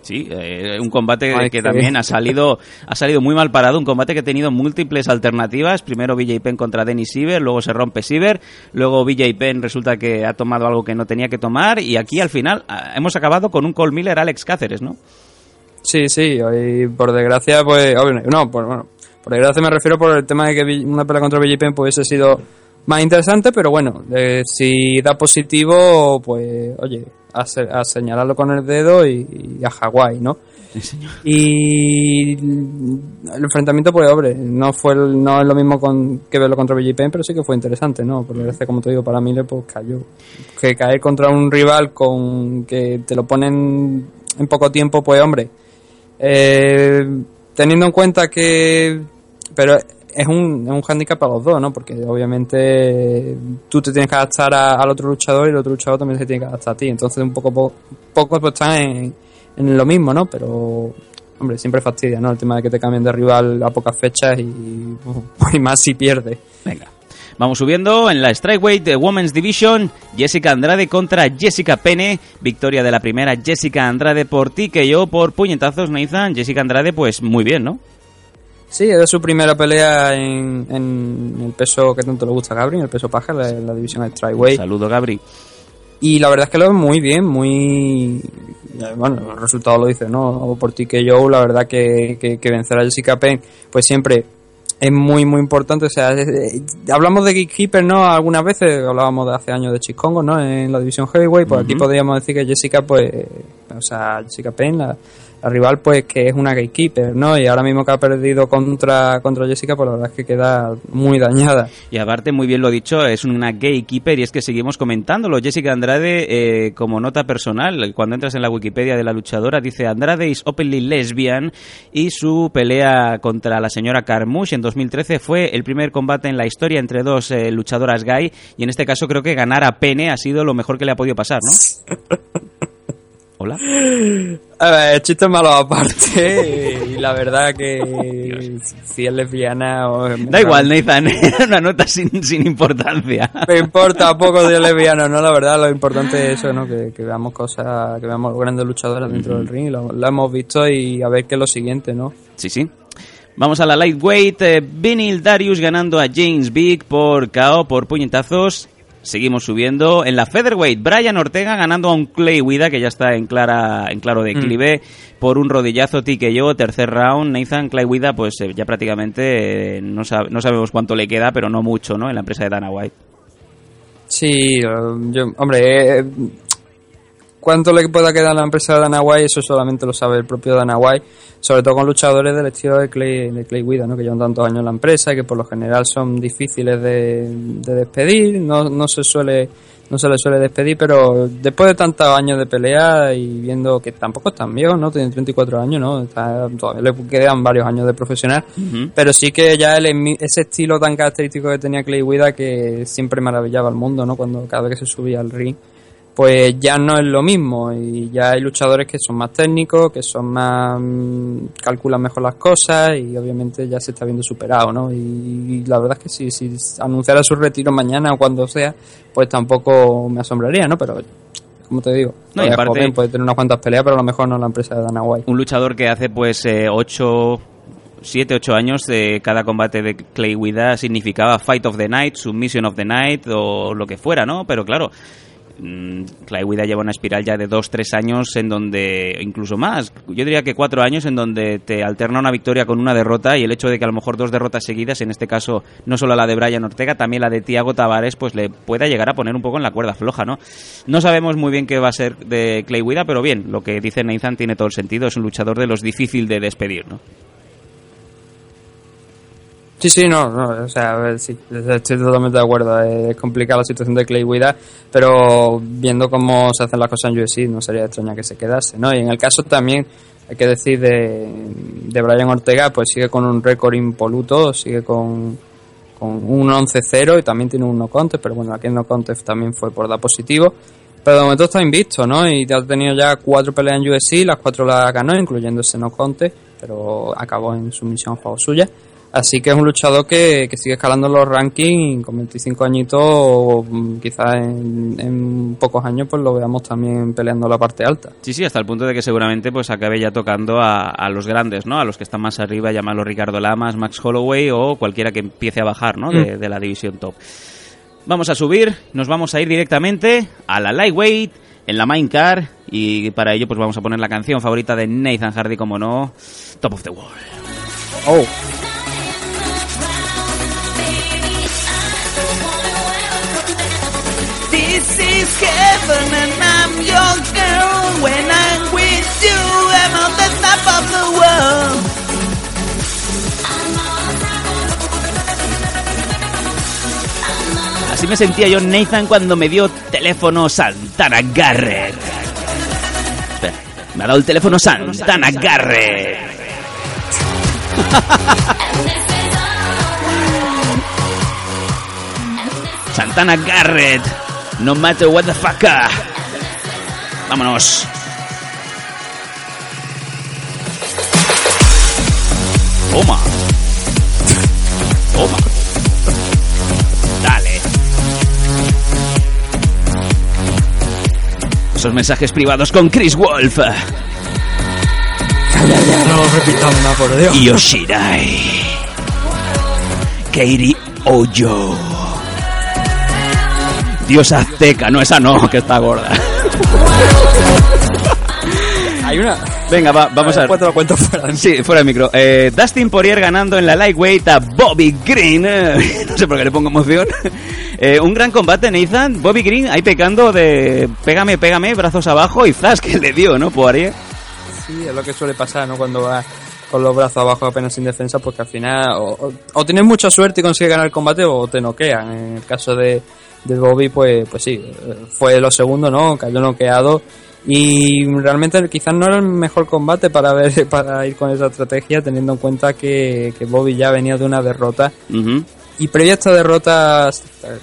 Sí, eh, un combate Ay, que también ha salido ha salido muy mal parado, un combate que ha tenido múltiples alternativas. Primero BJ Penn contra Dennis Siever, luego se rompe Siever, luego BJ Penn resulta que ha tomado algo que no tenía que tomar y aquí al final ah, hemos acabado con un Cole Miller Alex Cáceres, ¿no? Sí, sí, y por desgracia, pues, no, por, bueno, por desgracia me refiero por el tema de que una pelea contra BJP pues hubiese sido más interesante, pero bueno, eh, si da positivo, pues, oye, a, se- a señalarlo con el dedo y, y a Hawái, ¿no? Y el enfrentamiento, pues, hombre, no fue el- no es lo mismo con, que verlo contra BJP, pero sí que fue interesante, ¿no? Por desgracia, como te digo, para Miller, pues cayó. Que caer contra un rival con que te lo ponen en poco tiempo, pues, hombre, eh, teniendo en cuenta que. Pero es un, es un hándicap para los dos, ¿no? Porque obviamente tú te tienes que adaptar a- al otro luchador y el otro luchador también se tiene que adaptar a ti. Entonces, un poco, po- poco pues están en, en lo mismo, ¿no? Pero, hombre, siempre fastidia, ¿no? El tema de que te cambien de rival a pocas fechas y, [LAUGHS] y más si pierdes. Venga. Vamos subiendo en la Strikeweight Women's Division. Jessica Andrade contra Jessica Pene. Victoria de la primera Jessica Andrade por ti que yo por puñetazos, Nathan. Jessica Andrade, pues muy bien, ¿no? Sí, era su primera pelea en, en el peso que tanto le gusta a Gabri, en el peso paja, la, la división de Strikeweight. Saludo, Gabri. Y la verdad es que lo ven muy bien, muy... Bueno, el resultado lo dice, ¿no? Por ti que yo, la verdad que, que, que vencer a Jessica Penn, pues siempre es muy, muy importante. O sea, es- eh, hablamos de Gatekeeper, ¿no? Algunas veces hablábamos de hace años de Chiscongo, ¿no? En la división Heavyweight, pues aquí podríamos decir que Jessica, pues... Sea, Jessica Penn, la, la rival, pues que es una Gatekeeper, ¿no? Y ahora mismo que ha perdido contra, contra Jessica, pues la verdad es que queda muy dañada. Y aparte, muy bien lo dicho, es una gatekeeper y es que seguimos comentándolo. Jessica Andrade, eh, como nota personal, cuando entras en la Wikipedia de la luchadora, dice Andrade is openly lesbian y su pelea contra la señora Carmouche en 2013 fue el primer combate en la historia entre dos eh, luchadoras gay y en este caso creo que ganar a Pene ha sido lo mejor que le ha podido pasar, ¿no? [LAUGHS] Hola. A ver, chistes malos aparte, y la verdad que si es lesbiana o... Da igual, Nathan, era [LAUGHS] una nota sin, sin importancia. Me importa poco si es lesbiana, ¿no? La verdad, lo importante es eso, ¿no? Que, que veamos cosas, que veamos grandes luchadoras dentro del ring, lo, lo hemos visto y a ver qué es lo siguiente, ¿no? Sí, sí. Vamos a la lightweight. Eh, Benil Darius ganando a James Big por KO, por puñetazos. Seguimos subiendo. En la featherweight, Brian Ortega ganando a un Clay Wida que ya está en clara en claro declive por un rodillazo yo tercer round. Nathan Clay Wida, pues eh, ya prácticamente eh, no, sab- no sabemos cuánto le queda, pero no mucho, ¿no? En la empresa de Dana White. Sí, eh, yo, hombre, cuánto le pueda quedar a la empresa de Dana White, eso solamente lo sabe el propio Dana White, sobre todo con luchadores del estilo de Clay, de Clay Guida, ¿no? que llevan tantos años en la empresa y que por lo general son difíciles de, de despedir, no, no se suele no se le suele despedir, pero después de tantos años de pelea y viendo que tampoco es tan viejo, ¿no? Tiene 34 años, ¿no? Está- todavía le quedan varios años de profesional, pero sí que ya el, ese estilo tan característico que tenía Clay Guida que siempre maravillaba al mundo, ¿no? Cuando cada vez que se subía al ring, pues ya no es lo mismo y ya hay luchadores que son más técnicos, que son más mm, calculan mejor las cosas y obviamente ya se está viendo superado, ¿no? Y, y la verdad es que si, si anunciara su retiro mañana o cuando sea, pues tampoco me asombraría, ¿no? Pero como te digo, No, y todavía es aparte- joven, puede tener unas cuantas peleas, pero a lo mejor no la empresa de Dana White. Un luchador que hace pues eh, ocho... 7, 8 años de cada combate de Clay Wida significaba Fight of the Night, Submission of the Night o lo que fuera, ¿no? Pero claro, Clay Wida lleva una espiral ya de 2, 3 años en donde, incluso más, yo diría que 4 años en donde te alterna una victoria con una derrota y el hecho de que a lo mejor dos derrotas seguidas, en este caso no solo la de Brian Ortega, también la de Tiago Tavares, pues le pueda llegar a poner un poco en la cuerda floja, ¿no? No sabemos muy bien qué va a ser de Clay Wida, pero bien, lo que dice Nathan tiene todo el sentido, es un luchador de los difícil de despedir, ¿no? Sí, sí, no, o sea, estoy totalmente de acuerdo. Es complicada la situación de Clay Guida, pero viendo cómo se hacen las cosas en UFC, no sería extraña que se quedase, ¿no? Y en el caso también, hay que decir, de, de Brian Ortega, pues sigue con un récord impoluto, sigue con, un 11-0 y también tiene un no contest, pero bueno, aquí el no contest también fue por dar positivo. Pero de momento está invicto, ¿no? Y ha tenido ya cuatro peleas en UFC, las cuatro las ganó, incluyendo ese no contest, pero acabó en sumisión a juego suya. Así que es un luchador que, que sigue escalando los rankings con 25 añitos, o mm, quizás en, en pocos años pues lo veamos también peleando la parte alta. Sí, sí, hasta el punto de que seguramente pues acabe ya tocando a, a los grandes, ¿no? A los que están más arriba, llamarlo Ricardo Lamas, Max Holloway o cualquiera que empiece a bajar, ¿no? De, Mm. de la división top. Vamos a subir, nos vamos a ir directamente a la lightweight, en la main car, y para ello pues vamos a poner la canción favorita de Nathan Hardy, como no, Top of the Wall. Oh. Is heaven and I'm your girl. When I'm with you, I'm on the top of the world. Así me sentía yo Nathan cuando me dio teléfono Santana Garrett. Me ha dado el teléfono Santana Garrett. [LAUGHS] Santana Garrett. No matter what the fuck. Vámonos. Toma. Toma. Dale. Esos mensajes privados con Chris Wolf. No repitamos más, por Dios. Yoshirai. Kairi Oyo. Dios azteca, no esa no, que está gorda. Hay una. Venga, va, vamos a ver. Lo cuento fuera Sí, fuera de micro. Eh, Dustin Poirier ganando en la lightweight a Bobby Green. [LAUGHS] No sé por qué le pongo emoción. Eh, un gran combate, Nathan. Bobby Green ahí pecando de pégame, pégame, brazos abajo y zas que le dio, ¿no? Poirier. Sí, es lo que suele pasar, ¿no? Cuando vas con los brazos abajo apenas sin defensa, porque al final o, o- o tienes mucha suerte y consigues ganar el combate o te noquean. En el caso de, de Bobby, pues, pues sí, fue lo segundo, ¿no? Cayó noqueado y realmente quizás no era el mejor combate para ver [LAUGHS] para ir con esa estrategia, teniendo en cuenta que, que Bobby ya venía de una derrota y previa a esta derrota,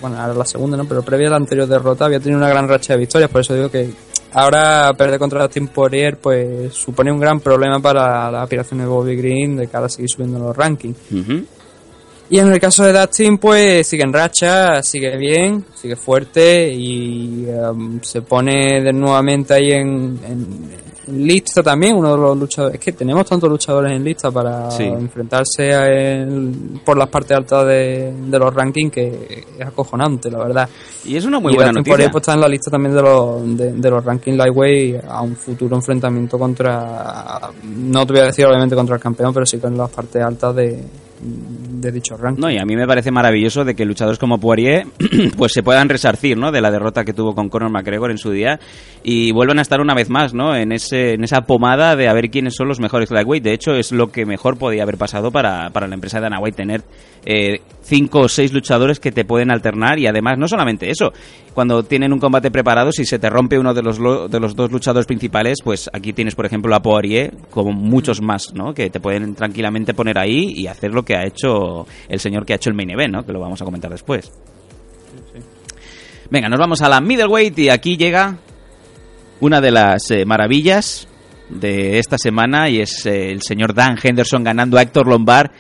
bueno, ahora la segunda, ¿no? Pero previa a la anterior derrota había tenido una gran racha de victorias, por eso digo que ahora perder contra Dustin Poirier pues supone un gran problema para la aspiración de Bobby Green de cara a seguir subiendo en los rankings. Ujú. Y en el caso de Dustin pues sigue en racha, sigue bien, sigue fuerte y um, se pone de nuevamente ahí en, en, en lista también, uno de los luchadores. Es que tenemos tantos luchadores en lista para Sí. enfrentarse a él por las partes altas de, de los rankings que es acojonante, la verdad. Y es una muy y buena Dustin noticia. pues, está en la lista también de los, de, de los rankings lightweight a un futuro enfrentamiento contra. No te voy a decir obviamente contra el campeón, pero sí con las partes altas de, de dicho ranking. No, y a mí me parece maravilloso de que luchadores como Poirier [CLEARS THROAT] pues se puedan resarcir, ¿no? De la derrota que tuvo con Conor McGregor en su día y vuelvan a estar una vez más, ¿no? En ese en esa pomada de a ver quiénes son los mejores lightweight. De hecho, es lo que mejor podía haber pasado para, para la empresa de Dana White tener eh, cinco o seis luchadores que te pueden alternar y además no solamente eso, cuando tienen un combate preparado, si se te rompe uno de los lo- de los dos luchadores principales, pues aquí tienes por ejemplo a Poirier como muchos más, ¿no? Que te pueden tranquilamente poner ahí y hacer lo que ha hecho el señor que ha hecho el main event, ¿no? Que lo vamos a comentar después. Venga, nos vamos a la middleweight y aquí llega una de las eh, maravillas de esta semana y es eh, el señor Dan Henderson ganando a Héctor Lombard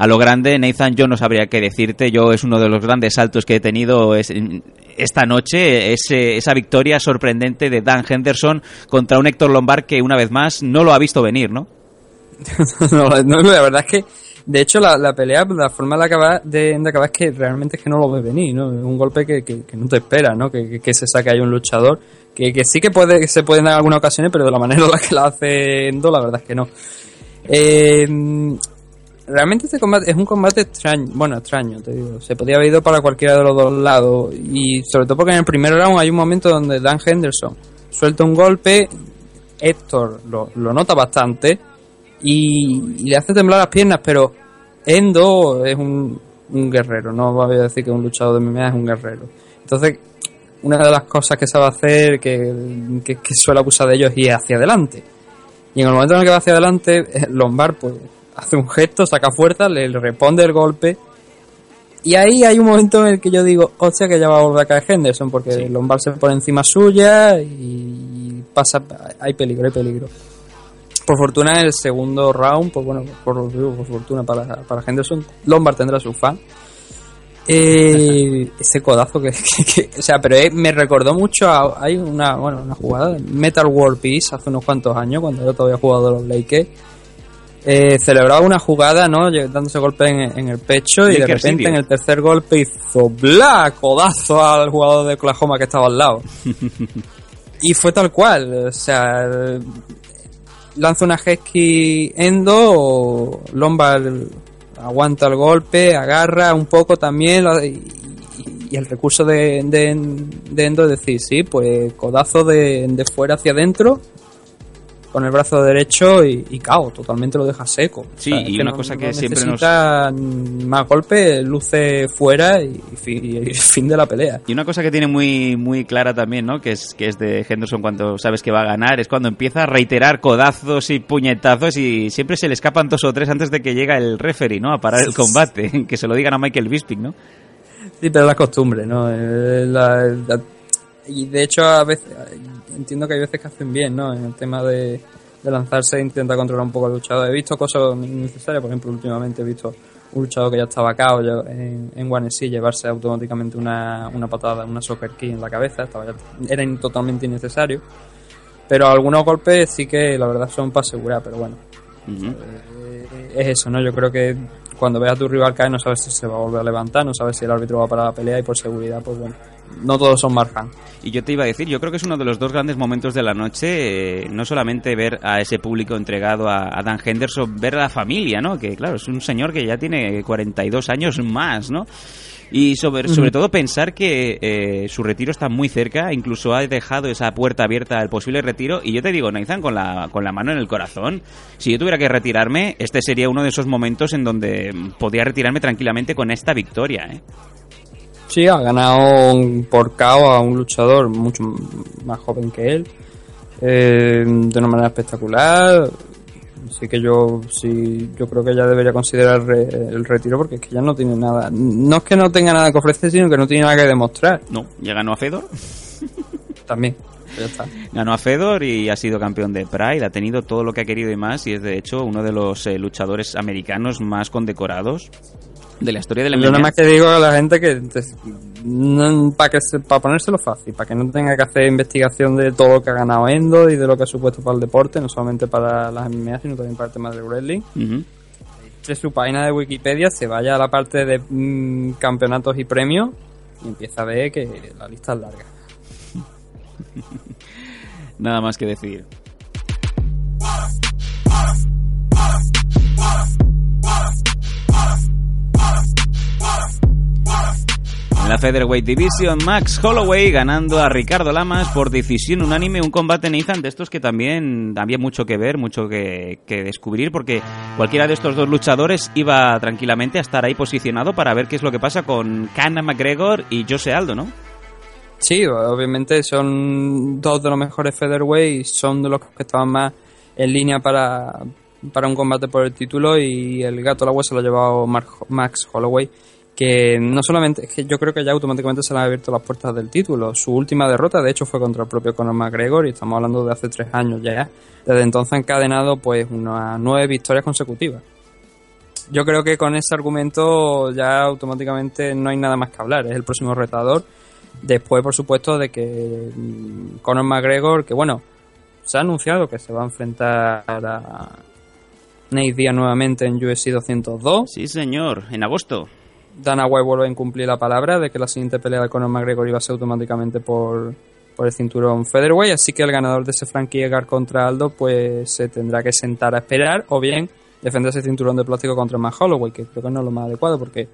a lo grande. Nathan, yo no sabría qué decirte. Yo es uno de los grandes saltos que he tenido es- en- esta noche. Esa victoria sorprendente de Dan Henderson contra un Héctor Lombard que una vez más no lo ha visto venir, ¿no? [LAUGHS] la verdad es que, de hecho, la, pelea, la forma de acabar, de, de acabar es que realmente es que no lo ves venir, ¿no? Es un golpe que, no te espera, ¿no? Que, se saque ahí un luchador, que, sí que puede, se pueden dar algunas ocasiones, pero de la manera en la que la hace Endo, la verdad es que no. Eh, realmente este combate es un combate extraño, bueno, extraño, te digo. Se podía haber ido para cualquiera de los dos lados, y sobre todo porque en el primer round hay un momento donde Dan Henderson suelta un golpe, Héctor lo, lo nota bastante y, le hace temblar las piernas, pero Endo es un, un guerrero, no voy a decir que un luchador de MMA es un guerrero. Entonces, una de las cosas que sabe hacer, que, que, que suele abusar de ellos, es ir hacia adelante. Y en el momento en el que va hacia adelante, eh, Lombard pues hace un gesto, saca fuerza, le, responde el golpe. Y ahí hay un momento en el que yo digo, hostia, que ya va a volver a caer Henderson, porque Lombard se pone encima suya y pasa, hay peligro, hay peligro. Por fortuna en el segundo round, pues bueno, por, por fortuna para, para Henderson, Lombard tendrá su fan. Eh, ese codazo que, [LAUGHS] que- que- o sea, pero eh, me recordó mucho a, hay una, bueno, una jugada Metal War Peace hace unos cuantos años cuando yo todavía jugado los Lakers. Eh, celebraba una jugada, ¿no? Dándose golpe en, en el pecho y de repente en el tercer golpe hizo bla codazo al jugador de Oklahoma que estaba al lado. [LAUGHS] y fue tal cual, o sea, lanza una Hesky Endo, Lombard aguanta el golpe, agarra un poco también y el recurso de, de, de Endo es decir, sí, pues codazo de, de fuera hacia adentro con el brazo derecho y, y cao, totalmente lo deja seco. Sí, y una no- cosa no que siempre nos- necesita más golpe, luce fuera y, y [LAUGHS] fin de la pelea. Y una cosa que tiene muy muy clara también, ¿no? Que es que es de Henderson cuando sabes que va a ganar, es cuando empieza a reiterar codazos y puñetazos y siempre se le escapan dos o tres antes de que llega el referee, ¿no? A parar el combate, [LAUGHS] que se lo digan a Michael Bisping, ¿no? Sí, pero es la costumbre, ¿no? Eh, la- la- y de hecho, a veces, entiendo que hay veces que hacen bien, ¿no? En el tema de, de lanzarse e intenta controlar un poco al luchador. He visto cosas innecesarias, por ejemplo, últimamente he visto un luchador que ya estaba ya en, en One SC llevarse automáticamente una, una patada, una soccer key en la cabeza, estaba ya- era in- totalmente innecesario. Pero algunos golpes sí que la verdad son para asegurar, pero bueno. Eh, es eso, ¿no? Yo creo que cuando veas a tu rival caer no sabes si se va a volver a levantar, no sabes si el árbitro va para la pelea y por seguridad, pues bueno, no todos son Marjan. Y yo te iba a decir, yo creo que es uno de los dos grandes momentos de la noche, eh, no solamente ver a ese público entregado a, a Dan Henderson, ver a la familia, ¿no? Que claro, es un señor que ya tiene 42 años más, ¿no? Y sobre, sobre todo pensar que eh, su retiro está muy cerca, incluso ha dejado esa puerta abierta al posible retiro. Y yo te digo, Nathan, con la, con la mano en el corazón, si yo tuviera que retirarme, este sería uno de esos momentos en donde mm, podía retirarme tranquilamente con esta victoria, ¿eh? Sí, ha ganado un- por KO a un luchador mucho más joven que él, eh, de una manera espectacular. Así que yo sí, yo creo que ya debería considerar re- el retiro porque es que ya no tiene nada. No es que no tenga nada que ofrecer, sino que no tiene nada que demostrar. No, ya ganó a Fedor. También, ya está. Ganó a Fedor y ha sido campeón de Pride, ha tenido todo lo que ha querido y más y es de hecho uno de los eh, luchadores americanos más condecorados. De la historia del Yo MMA. nada más que digo a la gente que para que para ponérselo fácil, para que no tenga que hacer investigación de todo lo que ha ganado Endo y de lo que ha supuesto para el deporte, no solamente para las MMA, sino también para el tema del wrestling. De su página de Wikipedia se vaya a la parte de mm, campeonatos y premios y empieza a ver que la lista es larga. [LAUGHS] Nada más que decir. La Featherweight Division, Max Holloway ganando a Ricardo Lamas por decisión unánime, un combate Nathan de estos que también había mucho que ver, mucho que, descubrir, porque cualquiera de estos dos luchadores iba tranquilamente a estar ahí posicionado para ver qué es lo que pasa con Conor McGregor y Jose Aldo, ¿no? Sí, obviamente son dos de los mejores featherweight, son de los que estaban más en línea para, para un combate por el título y el gato al agua se lo ha llevado Max Holloway, que no solamente, es que yo creo que ya automáticamente se le han abierto las puertas del título. Su última derrota, de hecho, fue contra el propio Conor McGregor y estamos hablando de hace tres años ya. Desde entonces ha encadenado pues unas nueve victorias consecutivas. Yo creo que con ese argumento ya automáticamente no hay nada más que hablar, es el próximo retador. Después, por supuesto, de que mm, Conor McGregor, que bueno, se ha anunciado que se va a enfrentar a Nate Diaz nuevamente en UFC 202. Sí, señor, en agosto. Dana White vuelve a incumplir la palabra de que la siguiente pelea de Conor McGregor iba a ser automáticamente por, por el cinturón Featherweight, así que el ganador de ese Frankie Edgar contra Aldo pues se tendrá que sentar a esperar o bien defender ese cinturón de plástico contra Max Holloway, que creo que no es lo más adecuado porque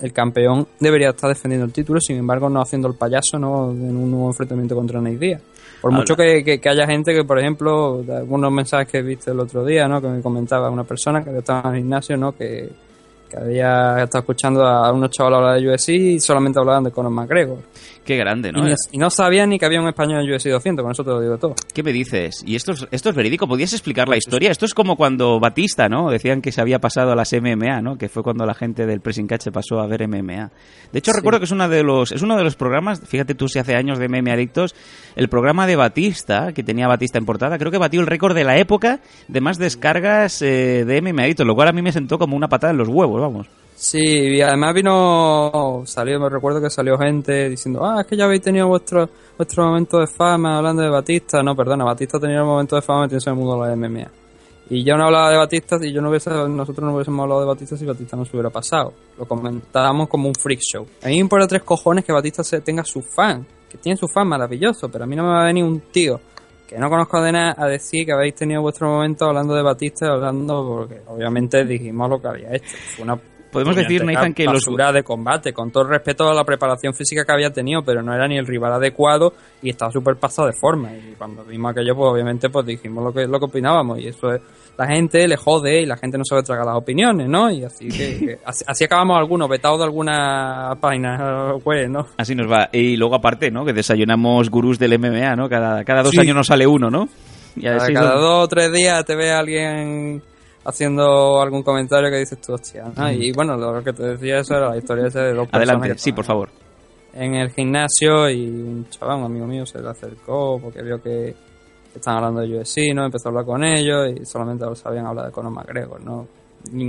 el campeón debería estar defendiendo el título, sin embargo no haciendo el payaso ¿no? en un nuevo enfrentamiento contra Nate Diaz. Por mucho que, que- que haya gente que, por ejemplo, de algunos mensajes que viste el otro día, ¿no? que me comentaba una persona que estado en el gimnasio, ¿no? que, que había estado escuchando a unos chavales hablar de UFC y solamente hablaban de Conor McGregor. Qué grande, ¿no? y no sabían ni que había un español en UFC 200, con eso te lo digo todo. ¿Qué me dices? ¿Y esto es, esto es verídico? ¿Podías explicar la historia? Esto es como cuando Batista, ¿no? Decían que se había pasado a las MMA, ¿no? Que fue cuando la gente del Pressing Catch se pasó a ver MMA. De hecho, Sí. recuerdo que es, una de los, es uno de los programas, fíjate tú si hace años de MMA Adictos, el programa de Batista, que tenía Batista en portada, creo que batió el récord de la época de más descargas eh, de MMA Adictos, lo cual a mí me sentó como una patada en los huevos, vamos. Sí, y además vino, salió, me recuerdo que salió gente diciendo, ah, es que ya habéis tenido vuestro, vuestro momento de fama hablando de Batista. No, perdona, Batista tenido el momento de fama metiéndose en el mundo de la MMA. Y yo no hablaba de Batista y yo no hubiese, nosotros no hubiésemos hablado de Batista si Batista no se hubiera pasado. Lo comentábamos como un freak show. A mí me importa tres cojones que Batista se tenga su fan, que tiene su fan maravilloso, pero a mí no me va a venir un tío que no conozco de nada a decir que habéis tenido vuestro momento hablando de Batista hablando porque obviamente dijimos lo que había hecho. Fue una Podemos decir, Nathan, que los- de combate, con todo el respeto a la preparación física que había tenido, pero no era ni el rival adecuado y estaba súper pasado de forma. Y cuando vimos aquello, pues obviamente pues dijimos lo que, lo que opinábamos. Y eso es, la gente le jode y la gente no sabe tragar las opiniones, ¿no? Y así que, que [LAUGHS] así, así acabamos algunos, vetados de alguna página web, [LAUGHS] ¿no? Así nos va. Y luego aparte, ¿no? Que desayunamos gurús del MMA, ¿no? Cada, cada dos Sí. años nos sale uno, ¿no? Y Cada, cada dos o tres días te ve alguien haciendo algún comentario que dices tú, hostia. ¿no? Y bueno, lo que te decía eso era la historia esa de dos personas Adelante, sí, por favor. en el gimnasio y un chaval, un amigo mío, se le acercó porque vio que estaban hablando de UFC, ¿no? Empezó a hablar con ellos y solamente sabían hablar de Conor McGregor, ¿no?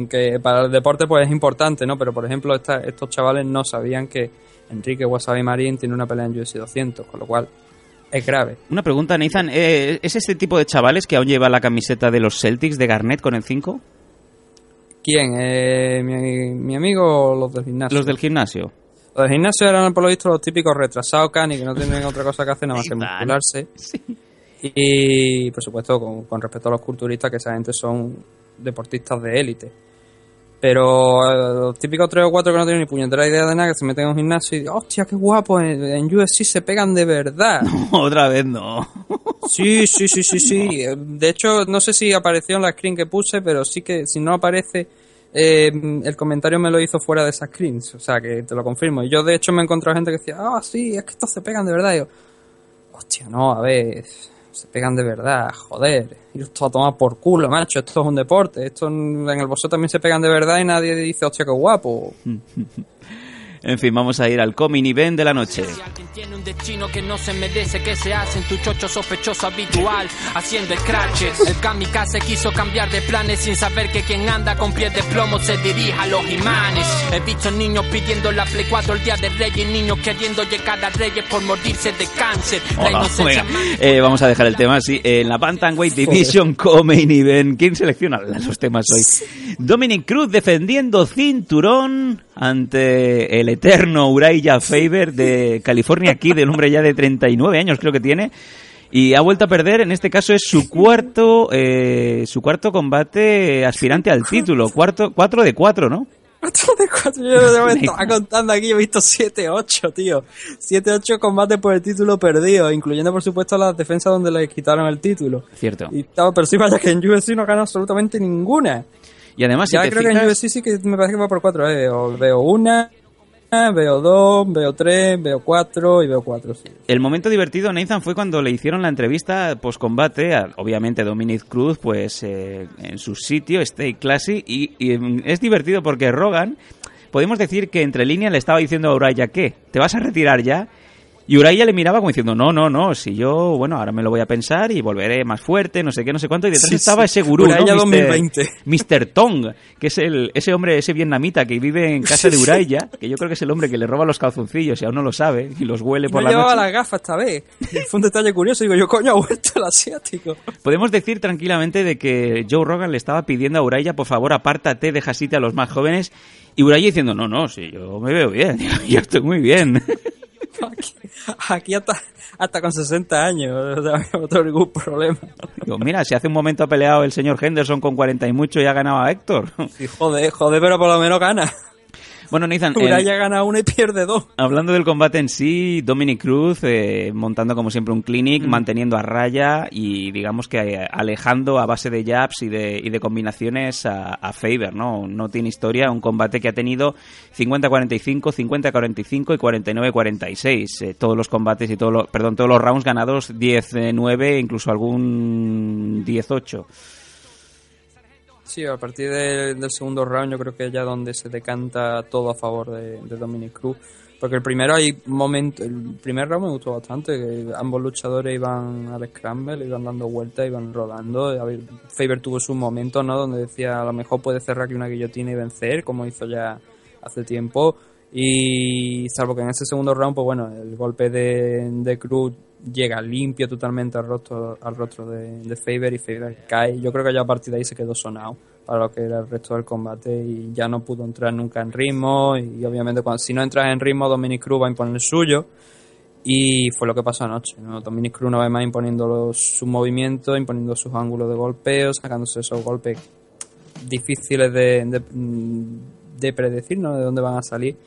Que para el deporte pues es importante, ¿no? Pero por ejemplo esta- estos chavales no sabían que Enrique Wasabi Marín tiene una pelea en UFC 200, con lo cual es grave. Una pregunta, Nathan. eh, ¿Es este tipo de chavales que aún lleva la camiseta de los Celtics de Garnett con el 5? ¿Quién? Eh, mi, mi amigo o los del gimnasio? Los del gimnasio. Los del gimnasio eran por lo visto los típicos retrasados cani que no tienen otra cosa que hacer nada más que muscularse. Y por supuesto con, con respecto a los culturistas que esa gente son deportistas de élite. Pero eh, los típicos tres o cuatro que no tienen ni puñetera idea de nada, que se meten en un gimnasio y dicen, hostia, qué guapo, en, en UFC se pegan de verdad. [LAUGHS] Otra vez no. [LAUGHS] Sí, sí, sí, sí, sí. De hecho, no sé si apareció en la screen que puse, pero sí que si no aparece, eh, el comentario me lo hizo fuera de esa screens. O sea, que te lo confirmo. Y yo, de hecho, me he encontrado gente que decía, ah, sí, es que estos se pegan de verdad. Y yo, hostia, no, a ver, se pegan de verdad, joder. Y esto a tomar por culo, macho. Esto es un deporte. Esto en el boxeo también se pegan de verdad y nadie dice, hostia, qué guapo. [LAUGHS] En fin, vamos a ir al coming event de la noche. Tiene un destino que no se merece, que se hace en tu chocho sospechoso habitual, haciendo scratches. El kamikaze quiso cambiar de planes sin saber que quien anda con pies de plomo se dirija a los imanes. He visto niños pidiendo la Play 4 el día de Reyes, niños queriendo llegar a Reyes por morirse de cáncer. La Hola, inocencia venga. Eh, vamos a dejar el tema así. En la Bantamweight Division Coming Event. ¿Quién selecciona los temas hoy? Dominic Cruz defendiendo cinturón ante el eterno Uriah Faber de California Kid, el hombre ya de 39 años creo que tiene. Y ha vuelto a perder, en este caso es su cuarto, eh, su cuarto combate aspirante al título. Cuarto, cuatro de cuatro, ¿no? Cuatro de cuatro, yo me [LAUGHS] estaba contando aquí, he visto 7-8, tío. 7-8 combates por el título perdido, incluyendo por supuesto las defensas donde le quitaron el título. Cierto. Y estaba, pero sí, vaya que en UFC no gana absolutamente ninguna. Y además, si ya te creo que en fijas- UFC sí que me parece que va por 4, eh. Veo, veo una, veo dos, veo tres, veo cuatro y veo cuatro. El momento divertido, Nathan, fue cuando le hicieron la entrevista post-combate, obviamente Dominic Cruz, pues eh, en su sitio, Stay Classy, y, y, mm, es divertido porque Rogan, podemos decir que entre líneas le estaba diciendo a Uraya que, ¿te vas a retirar ya? Y Uraya le miraba como diciendo, no, no, no, si yo, bueno, ahora me lo voy a pensar y volveré más fuerte, no sé qué, no sé cuánto, y detrás Sí, estaba sí. ese gurú, ¿no? Uraya Mr. 2020. Mr. Tong, que es el, ese hombre, ese vietnamita que vive en casa de. Uraya, que yo creo que es el hombre que le roba los calzoncillos y aún no lo sabe, y los huele por no la llevaba noche. las gafas esta vez. Y fue un detalle curioso. Digo, yo, coño, ha vuelto el asiático. Podemos decir tranquilamente de que Joe Rogan le estaba pidiendo a Uraya, por favor, apártate, deja sitio a los más jóvenes. Y Uraya diciendo, no, no, sí, yo me veo bien, [LAUGHS] yo estoy muy bien. [LAUGHS] Aquí hasta, hasta con 60 años. No [LAUGHS] tengo ningún problema. Digo, mira, si hace un momento ha peleado el señor Henderson con 40 y mucho y ha ganado a Héctor. Y joder, joder, pero por lo menos gana. Bueno, Nathan, Uraya gana una y pierde dos. hablando del combate en sí, Dominic Cruz eh, montando como siempre un clinic, manteniendo a raya y digamos que eh, alejando a base de jabs y de, y de combinaciones a, a Faber, ¿no? No tiene historia, un combate que ha tenido 50-45, 50-45 y 49-46. Eh, todos los combates y todos los, perdón, todos los rounds ganados 10-9, incluso algún 18. Sí, a partir de- del segundo round yo creo que es ya donde se decanta todo a favor de, Dominic Cruz. Porque el primero hay momento, el primer round me gustó bastante, que ambos luchadores iban al scramble, iban dando vueltas, iban rodando. Faber tuvo su momento, ¿no? Donde decía a lo mejor puede cerrar aquí una guillotina y vencer, como hizo ya hace tiempo. Y salvo que en ese segundo round, pues bueno, el golpe de, de Cruz llega limpio totalmente al rostro, al rostro de, de Faber y Faber cae. Yo creo que ya a partir de ahí se quedó sonado para lo que era el resto del combate y ya no pudo entrar nunca en ritmo y obviamente cuando, si no entras en ritmo Dominic Cruz va a imponer el suyo y fue lo que pasó anoche. ¿no? Dominic Cruz una vez más imponiendo los, sus movimientos, imponiendo sus ángulos de golpeo, sacándose esos golpes difíciles de, de, de predecir, ¿no? De dónde van a salir.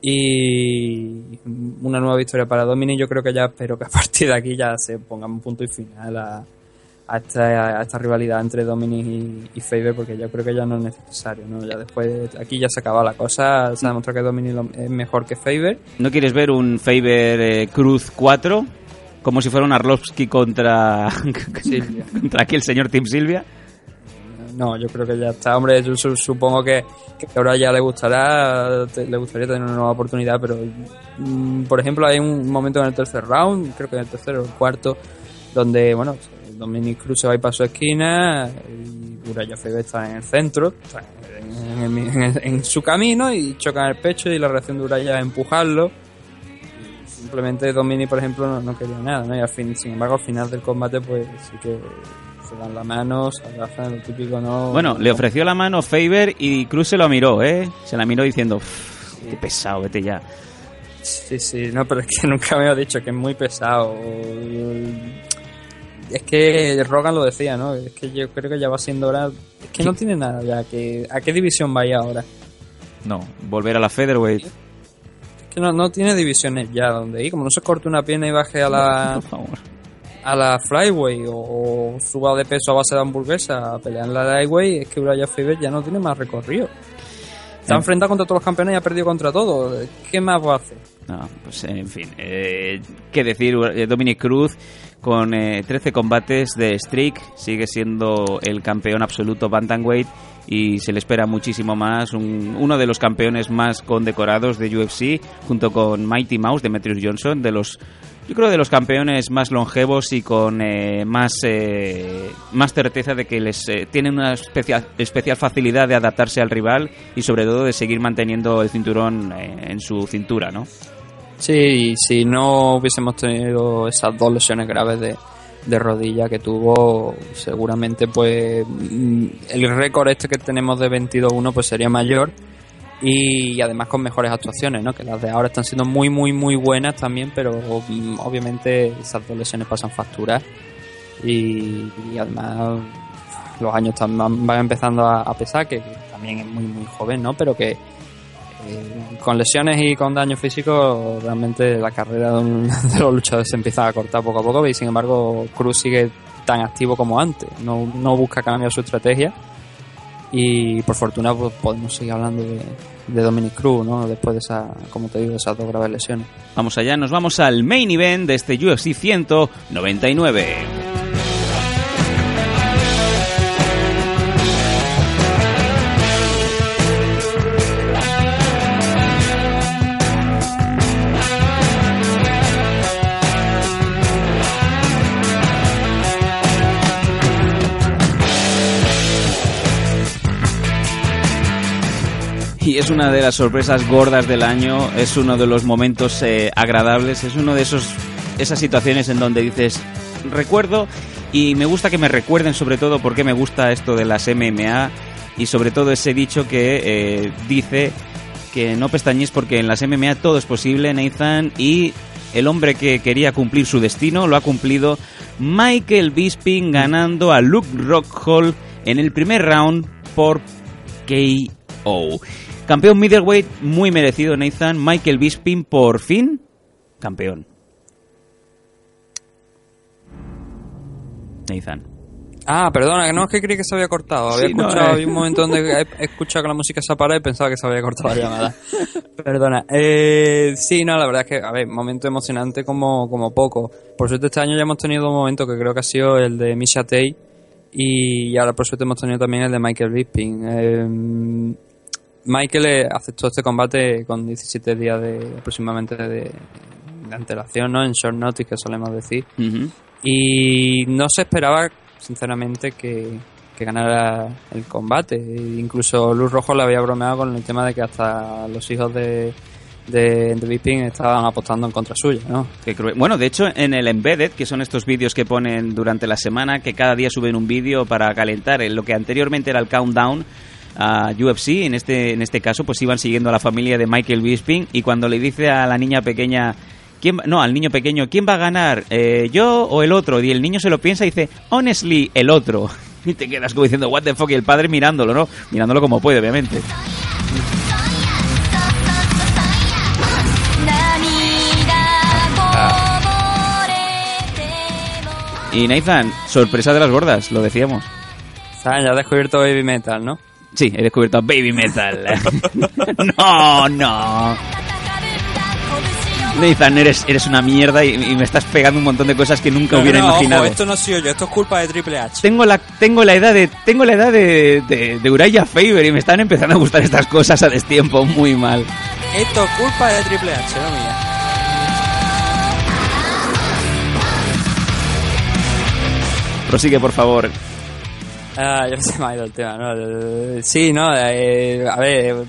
Y una nueva victoria para Dominic. Yo creo que ya espero que a [LAUGHS] partir de aquí ya se ponga un punto y final a, a, esta, a esta rivalidad entre Dominic y, y Faber, porque yo creo que ya no es necesario. ¿no? Ya después, aquí ya se acaba la cosa. Se ha demostrado que Dominic es mejor que Faber. ¿No quieres ver un Faber eh, Cruz 4? Como si fuera un Arlovsky contra, [LAUGHS] contra aquí el señor Tim Silvia. No, yo creo que ya está. Hombre, yo su- supongo que, que ahora ya le gustará, te- le gustaría tener una nueva oportunidad, pero mm, por ejemplo hay un momento en el tercer round, creo que en el tercero o el cuarto, donde, bueno, Dominic Cruz se va ir para su esquina y Uraya Faber está en el centro, en, en- en- su camino y choca el pecho y la reacción de Uraya es empujarlo. Y Simplemente Dominic, por ejemplo, no, no quería nada, ¿no? Y al fin, sin embargo, al final del combate, pues sí que se dan la mano, se abrazan, lo típico, ¿no? Bueno, le ofreció la mano Faber y Cruz se lo miró, ¿eh? Se la miró diciendo, "Uf, qué pesado, vete ya. Sí, sí, no, pero es que [LAUGHS] nunca me ha dicho que es muy pesado. Es que Rogan lo decía, ¿no? Es que yo creo que ya va siendo hora. Es que no tiene nada ya. Que, ¿A qué división va ya ahora? No, volver a la featherweight. Es que no, no tiene divisiones ya donde ir. Como no se corte una pierna y baje a la. [LAUGHS] A la flyway o, o suba de peso a base de hamburguesa a pelear en la lightweight, es que Uriah Faber ya no tiene más recorrido. Se ha enfrentado contra todos los campeones y ha perdido contra todos. ¿Qué más va a hacer? No, pues en fin, eh, qué decir, eh, Dominic Cruz con eh, 13 combates de streak sigue siendo el campeón absoluto bantamweight y se le espera muchísimo más, un- uno de los campeones más condecorados de UFC junto con Mighty Mouse, Demetrius Johnson, de los yo creo de los campeones más longevos y con eh, más eh, más certeza de que les eh, tienen una especial especial facilidad de adaptarse al rival y sobre todo de seguir manteniendo el cinturón eh, en su cintura, ¿no? Sí, si no hubiésemos tenido esas dos lesiones graves de, de rodilla que tuvo, seguramente pues mm, el récord este que tenemos de 22-1 pues sería mayor y además con mejores actuaciones, ¿no? Que las de ahora están siendo muy, muy, muy buenas también, pero mm, obviamente esas dos lesiones pasan facturas y, y además los años tam- van empezando a, a pesar, que también es muy, muy joven, ¿no? Pero que eh, con lesiones y con daño físico, realmente la carrera de, un- [LAUGHS] de los luchadores se empieza a cortar poco a poco y sin embargo Cruz sigue tan activo como antes, no, no busca cambiar su estrategia y por fortuna pues, podemos seguir hablando de, de Dominic Cruz, ¿no? Después de esa, como te digo, esas dos graves lesiones. Vamos allá, nos vamos al main event de este UFC 199. Y es una de las sorpresas gordas del año, es uno de los momentos eh, agradables, es uno de esos esas situaciones en donde dices, recuerdo y me gusta que me recuerden sobre todo porque me gusta esto de las MMA y sobre todo ese dicho que eh, dice que no pestañes porque en las MMA todo es posible, Nathan, y el hombre que quería cumplir su destino lo ha cumplido, Michael Bisping ganando a Luke Rockhold en el primer round por KO. Campeón middleweight muy merecido, Nathan. Michael Bisping por fin campeón. Nathan. Ah, perdona, que no es que creí que se había cortado. Había Sí, no, escuchado, eh. había un momento donde he escuchado que la música se ha parado y pensaba que se había cortado la llamada. [LAUGHS] Perdona. Eh, sí, no, la verdad es que, a ver, momento emocionante como, como poco. Por suerte este año ya hemos tenido un momento que creo que ha sido el de Misha Tate y ahora por suerte hemos tenido también el de Michael Bisping. Eh, Michael eh, aceptó este combate con 17 días de aproximadamente de, de antelación, ¿no? En short notice, que solemos decir. Y no se esperaba, sinceramente, que, que ganara el combate. E incluso Luz Rojo le había bromeado con el tema de que hasta los hijos de, de, de Bisping estaban apostando en contra suya, ¿no? Qué. Bueno, de hecho, en el Embedded, que son estos vídeos que ponen durante la semana, que cada día suben un vídeo para calentar en lo que anteriormente era el countdown a UFC, en este, en este caso, pues iban siguiendo a la familia de Michael Bisping y cuando le dice a la niña pequeña, ¿quién, no, al niño pequeño, ¿quién va a ganar? Eh, ¿Yo o el otro? Y el niño se lo piensa y dice, honestly, el otro. [LAUGHS] Y te quedas como diciendo, what the fuck, y el padre mirándolo, ¿no? Mirándolo como puede, obviamente. Y Nathan, sorpresa de las gordas, lo decíamos. Ya has descubierto Baby Metal, ¿no? Sí, he descubierto a Baby Metal. [LAUGHS] [LAUGHS] no, no. Nathan, eres, eres una mierda y, y me estás pegando un montón de cosas que nunca hubiera No, ojo, imaginado. esto no sido yo, esto es culpa de Triple H. Tengo la, tengo la edad de tengo la edad de, de, de Uriah Faber y me están empezando a gustar estas cosas a destiempo muy mal. Esto es culpa de Triple H, no mía. Prosigue, por favor. Ah, ya se me ha ido el tema, ¿no? Sí, no, eh, a ver, eh,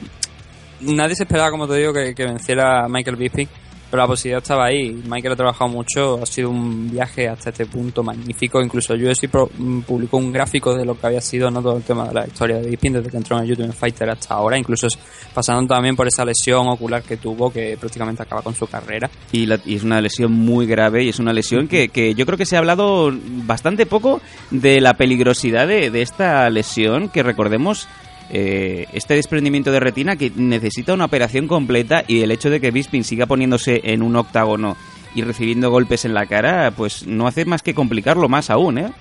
nadie se esperaba, como te digo, que, que venciera Michael Bisping, pero la posibilidad estaba ahí. Michael ha trabajado mucho, ha sido un viaje hasta este punto magnífico. Incluso UFC pro- mm, publicó un gráfico de lo que había sido no todo el tema de la historia de Bisping desde que entró en el Ultimate Fighter hasta ahora, incluso pasando también por esa lesión ocular que tuvo que prácticamente acaba con su carrera. Y, la- es una lesión muy grave y es una lesión que, que yo creo que se ha hablado bastante poco de la peligrosidad de, de esta lesión, que recordemos eh, este desprendimiento de retina que necesita una operación completa y el hecho de que Bisping siga poniéndose en un octágono y recibiendo golpes en la cara, pues no hace más que complicarlo más aún, ¿eh?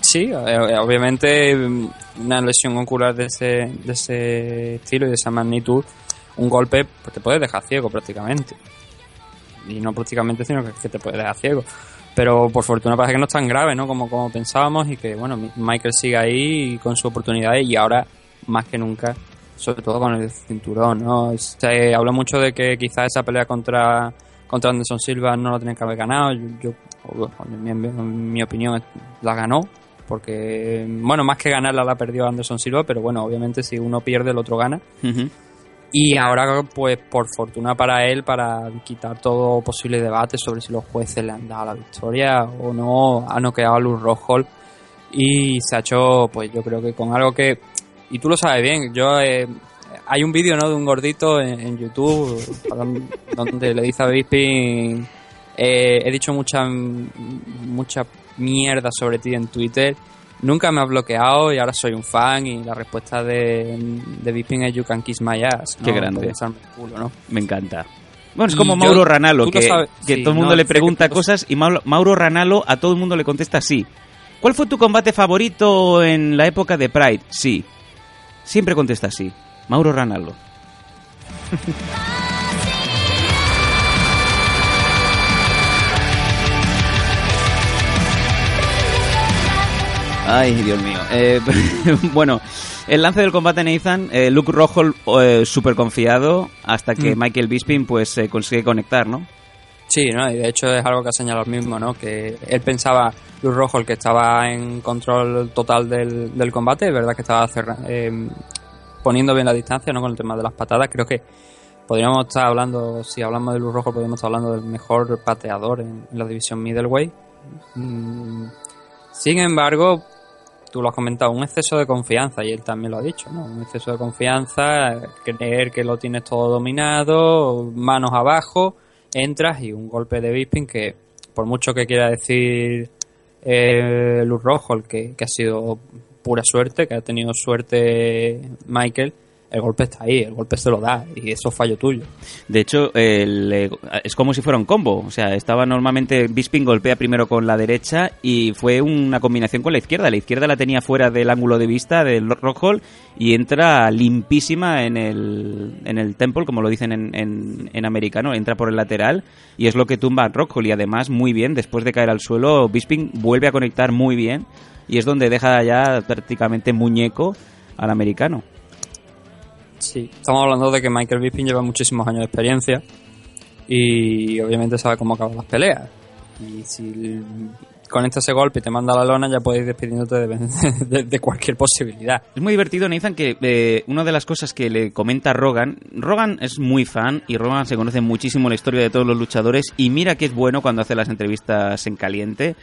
Sí, eh, obviamente mm, una lesión ocular de ese, de ese estilo y de esa magnitud, un golpe pues te puede dejar ciego prácticamente. Y no prácticamente, sino que te puede dejar ciego. Pero por fortuna parece que no es tan grave, ¿no? Como, como pensábamos y que, bueno, Michael sigue ahí con su oportunidad y ahora, más que nunca, sobre todo con el cinturón, ¿no? Se habla mucho de que quizás esa pelea contra, contra Anderson Silva no la tenía que haber ganado. Yo, yo en, mi, en mi opinión, la ganó. Porque, bueno, más que ganarla la perdió Anderson Silva, pero bueno, obviamente si uno pierde, el otro gana. Y ahora, pues por fortuna para él, para quitar todo posible debate sobre si los jueces le han dado la victoria o no, ha noqueado a Luz Rojo y se ha hecho, pues yo creo que con algo que, y tú lo sabes bien, yo eh, hay un vídeo ¿no? de un gordito en, en YouTube [LAUGHS] donde le dice a Bisping, eh, he dicho mucha, mucha mierda sobre ti en Twitter nunca me ha bloqueado y ahora soy un fan y la respuesta de, de Bisping es You Can Kiss My Ass. ¿no? Qué grande. Me encanta. Bueno, es como Y Mauro yo- Ranalo, que, que sí, todo el mundo no, le pregunta cosas y Mauro, Mauro Ranalo a todo el mundo le contesta sí. ¿Cuál fue tu combate favorito en la época de Pride? Sí. Siempre contesta sí. Mauro Ranalo. Ay, Dios mío. Eh, [LAUGHS] bueno, el lance del combate Nathan, eh, Luke Rojo eh, súper confiado hasta que Mm. Michael Bisping pues eh, consigue conectar, ¿no? Sí, ¿no? Y de hecho es algo que ha señalado él mismo, ¿no? Que él pensaba, Luz Rojo, el que estaba en control total del, del combate, es verdad que estaba cerra- eh, poniendo bien la distancia, ¿no? Con el tema de las patadas. Creo que podríamos estar hablando, si hablamos de Luz Rojo, podríamos estar hablando del mejor pateador en, en la división middleweight. Mm, Sin embargo, tú lo has comentado, un exceso de confianza, y él también lo ha dicho, ¿no? Un exceso de confianza, creer que lo tienes todo dominado, manos abajo, entras y un golpe de Bisping que, por mucho que quiera decir eh, Luz Rojo, el que, que ha sido pura suerte, que ha tenido suerte Michael, el golpe está ahí, el golpe se lo da, y eso es fallo tuyo. De hecho, el, eh, es como si fuera un combo. O sea, estaba normalmente Bisping golpea primero con la derecha y fue una combinación con la izquierda. La izquierda la tenía fuera del ángulo de vista del Rockhold y entra limpísima en el, en el temple, como lo dicen en, en, en americano. Entra por el lateral y es lo que tumba a Rockhold. Y además, muy bien, después de caer al suelo, Bisping vuelve a conectar muy bien y es donde deja ya prácticamente muñeco al americano. Sí, estamos hablando de que Michael Bisping lleva muchísimos años de experiencia y obviamente sabe cómo acaban las peleas. Y si conecta ese golpe y te manda la lona, ya puedes ir despidiéndote de, [LAUGHS] de- de cualquier posibilidad. Es muy divertido, Nathan, que eh, una de las cosas que le comenta Rogan, Rogan es muy fan y Rogan se conoce muchísimo la historia de todos los luchadores y mira que es bueno cuando hace las entrevistas en caliente.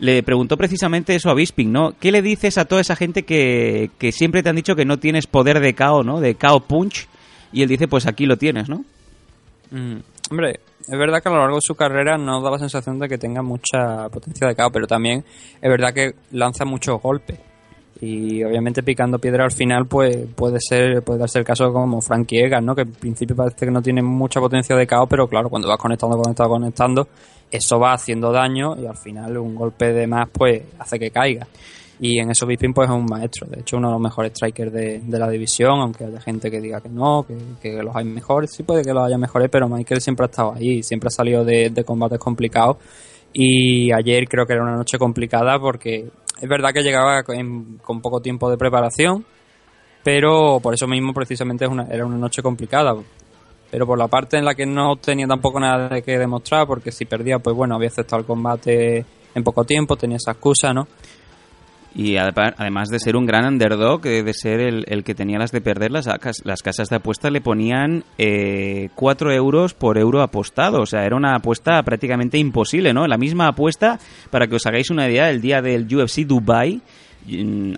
Le preguntó precisamente eso a Bisping, ¿no? ¿Qué le dices a toda esa gente que, que siempre te han dicho que no tienes poder de KO, ¿no? De KO punch. Y él dice, pues aquí lo tienes, ¿no? Mm, Hombre, es verdad que a lo largo de su carrera no da la sensación de que tenga mucha potencia de KO, pero también es verdad que lanza muchos golpes. Y obviamente picando piedra al final, pues puede ser, puede darse el caso como Frankie Egan, ¿no? Que en principio parece que no tiene mucha potencia de KO, pero claro, cuando vas conectando, conectando, conectando, eso va haciendo daño y al final un golpe de más, pues hace que caiga. Y en eso Bisping pues es un maestro, de hecho uno de los mejores strikers de, de la división, aunque haya gente que diga que no, que, que los hay mejores, sí puede que los haya mejores, pero Michael siempre ha estado ahí, siempre ha salido de, de combates complicados y ayer creo que era una noche complicada porque es verdad que llegaba en- con poco tiempo de preparación, pero por eso mismo precisamente es una, era una noche complicada. Pero por la parte en la que no tenía tampoco nada de que demostrar, porque si perdía, pues bueno, había aceptado el combate en poco tiempo, tenía esa excusa, ¿no? Y además de ser un gran underdog, de ser el, que tenía las de perder, las, las casas de apuesta le ponían eh, 4 euros por euro apostado. O sea, era una apuesta prácticamente imposible, ¿no? La misma apuesta, para que os hagáis una idea, el día del UFC Dubai,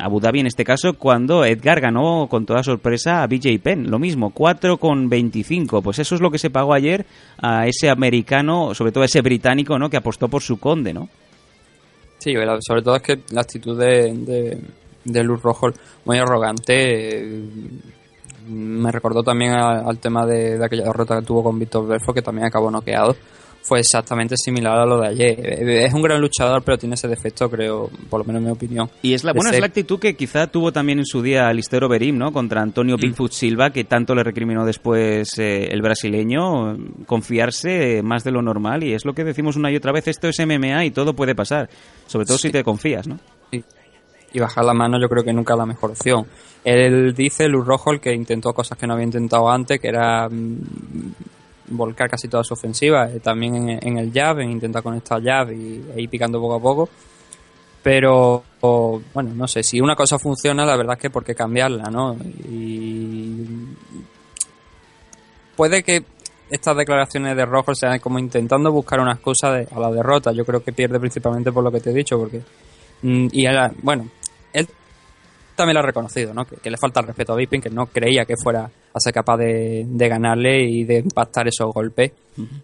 Abu Dhabi en este caso, cuando Edgar ganó con toda sorpresa a BJ Penn. Lo mismo, 4,25. Pues eso es lo que se pagó ayer a ese americano, sobre todo a ese británico, ¿no? Que apostó por su conde, ¿no? Sí, sobre todo es que la actitud de, de, Luz Rojo muy arrogante eh, me recordó también al tema de, de aquella derrota que tuvo con Víctor Belfort que también acabó noqueado fue exactamente similar a lo de ayer. Eh, Es un gran luchador, pero tiene ese defecto, creo, por lo menos en mi opinión. Y es la, bueno, es ser- la actitud que quizá tuvo también en su día Alistair Overeem, ¿no? Contra Mm. Antonio Bigfoot Silva, que tanto le recriminó después eh, el brasileño, confiarse más de lo normal. Y es lo que decimos una y otra vez, esto es MMA y todo puede pasar. Sobre todo si te confías, ¿no? y bajar la mano yo creo que nunca es la mejor opción. Él dice, Luz Rojo, el que intentó cosas que no había intentado antes, que era mm, volcar casi toda su ofensiva, eh, también en, el jab, en intentar conectar jab y e ir picando poco a poco. Pero, bueno, no sé, si una cosa funciona, la verdad es que por qué cambiarla, ¿no? Y puede que estas declaraciones de Rojo sean como intentando buscar una excusa de- a la derrota. Yo creo que pierde principalmente por lo que te he dicho, porque Mm, y él, bueno, él también lo ha reconocido, ¿no? Que, que le falta el respeto a Bisping, que no creía que fuera a ser capaz de, de ganarle y de impactar esos golpes.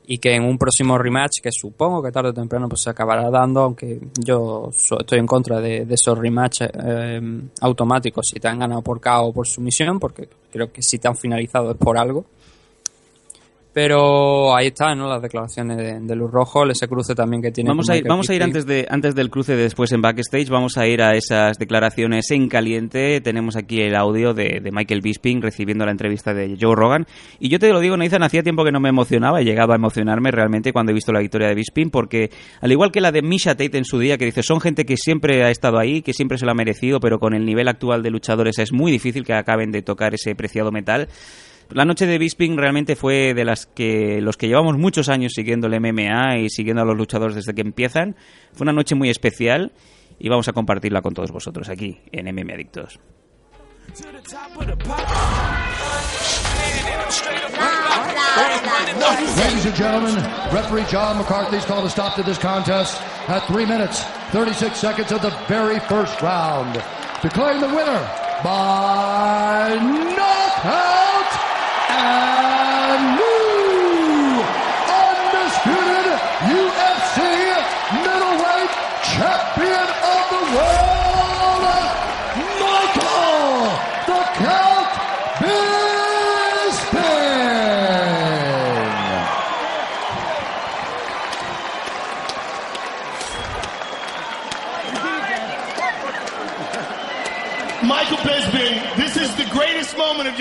Y que en un próximo rematch, que supongo que tarde o temprano pues se acabará dando, aunque yo so- estoy en contra de, de esos rematches eh, automáticos si te han ganado por KO o por sumisión, porque creo que si te han finalizado es por algo. Pero ahí están, ¿no? Las declaraciones de, de Luz Rojo, ese cruce también que tiene. Vamos a ir, Michael vamos a ir antes, de, antes del cruce de después en backstage, vamos a ir a esas declaraciones en caliente. Tenemos aquí el audio de, de Michael Bisping recibiendo la entrevista de Joe Rogan. Y yo te lo digo, Nathan, hacía tiempo que no me emocionaba y llegaba a emocionarme realmente cuando he visto la victoria de Bisping, porque al igual que la de Misha Tate en su día, que dice, son gente que siempre ha estado ahí, que siempre se lo ha merecido, pero con el nivel actual de luchadores es muy difícil que acaben de tocar ese preciado metal. La noche de Bisping realmente fue de las que los que llevamos muchos años siguiendo el MMA y siguiendo a los luchadores desde que empiezan. Fue una noche muy especial y vamos a compartirla con todos vosotros aquí en MMA Adictos. Ladies and gentlemen, referee John McCarthy's called a stop to this contest at 3 minutes, 36 seconds of the very first round. Declaring the winner by knockout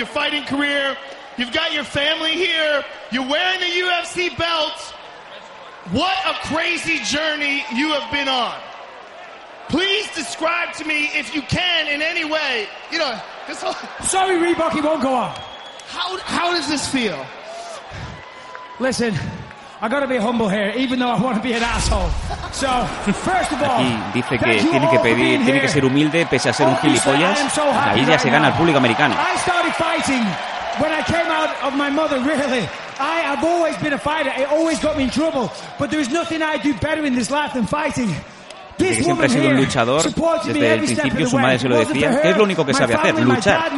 fighting career. You've got your family here. You're wearing the UFC belt. What a crazy journey you have been on. Please describe to me, if you can, in any way, you know, this whole... [LAUGHS] Sorry, Reebok, he won't go on. How, how does this feel? Listen, I gotta be humble here, even though I want to be an asshole. So, first of all, Aquí dice que tiene que pedir, tiene que ser humilde pese a ser un I gilipollas. Ahí ya se gana al público americano. I started fighting when I came out of my mother, really. I have always been a fighter. It always got me in trouble. But there is nothing I do better in this life than fighting. Dice que This siempre ha woman sido un here luchador. supported me Desde el principio the su madre se lo Wasn't decía. for ¿Qué es lo único que sabe hacer? Luchar.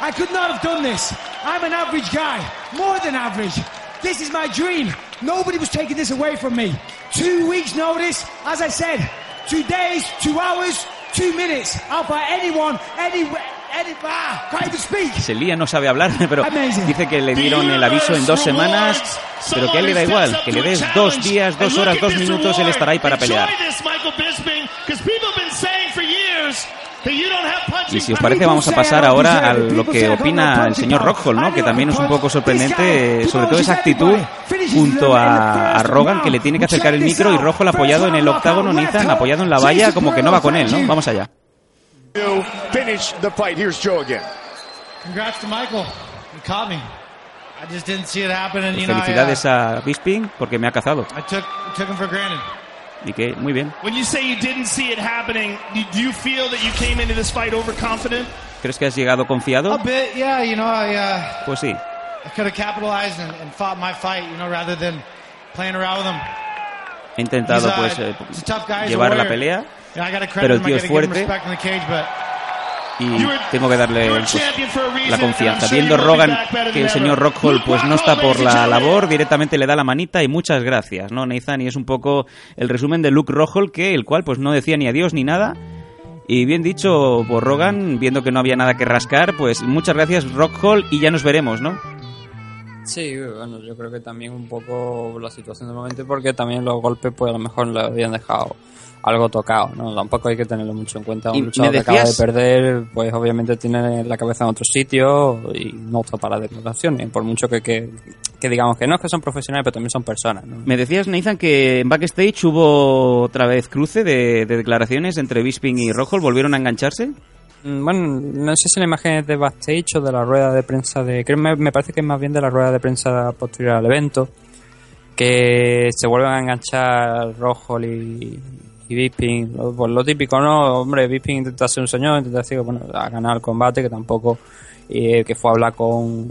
I could not have done this. I'm an average guy, more than average. This is my dream. Nobody was taking this away from me. Two weeks notice, as I said, two days, two hours, two minutes. I'll fight anyone, anywhere, any, ah, can't even speak. Se lía, no sabe hablar, [LAUGHS] pero dice que le dieron el aviso en dos semanas, pero que a él le da igual, que le des dos días, dos horas, dos minutos, él estará ahí para pelear. Enjoy this, Michael Bisping, because people have been saying for years that you don't have punching Y si os parece vamos a pasar ahora a lo que opina el señor Rockhold, ¿no? que también es un poco sorprendente, sobre todo esa actitud junto a, a Rogan, que le tiene que acercar el micro y Rockhold apoyado en el octágono, Nathan, apoyado en la valla, como que no va con él, ¿no? Vamos allá. to finish the fight. Here's Joe again. Congrats to Michael. You caught me. I just didn't see it happen, and you know, I, uh, Felicidades a Bisping porque me ha cazado. Y que, muy bien. When you say you didn't see it happening, do do you feel that you came into this fight overconfident? ¿Crees que has llegado confiado? A bit, yeah. You know, I uh, Pues sí. I could have capitalized and, and fought my fight, you know, rather than playing around with him. He intentado uh, pues eh, llevar la pelea, You know, I gotta credit pero el tío es fuerte y tengo que darle pues, la confianza. Viendo Rogan que el señor Rockhold pues no está por la labor, directamente le da la manita y muchas gracias, ¿no, Nathan? Y es un poco el resumen de Luke Rockhold, que el cual pues no decía ni adiós ni nada. Y bien dicho por Rogan, viendo que no había nada que rascar, pues muchas gracias Rockhold y ya nos veremos, ¿no? Sí, bueno, yo creo que también un poco la situación del momento, porque también los golpes, pues a lo mejor le habían dejado algo tocado, ¿no? Tampoco hay que tenerlo mucho en cuenta. Un luchador que acaba de perder, pues obviamente tiene la cabeza en otro sitio y no está para declaraciones, por mucho que, que, que digamos que no es que son profesionales, pero también son personas, ¿no? Me decías, Nathan, que en backstage hubo otra vez cruce de, de declaraciones entre Bisping y Rojo. ¿Volvieron a engancharse? Mm, Bueno, no sé si la imagen es de backstage o de la rueda de prensa de... Creo me, me parece que es más bien de la rueda de prensa posterior al evento. Que se vuelven a enganchar Rojo y, y Bisping. Lo, pues lo típico, ¿no? Hombre, Bisping intenta ser un señor, intenta decir que, bueno, a ganar el combate, que tampoco... que fue a hablar con,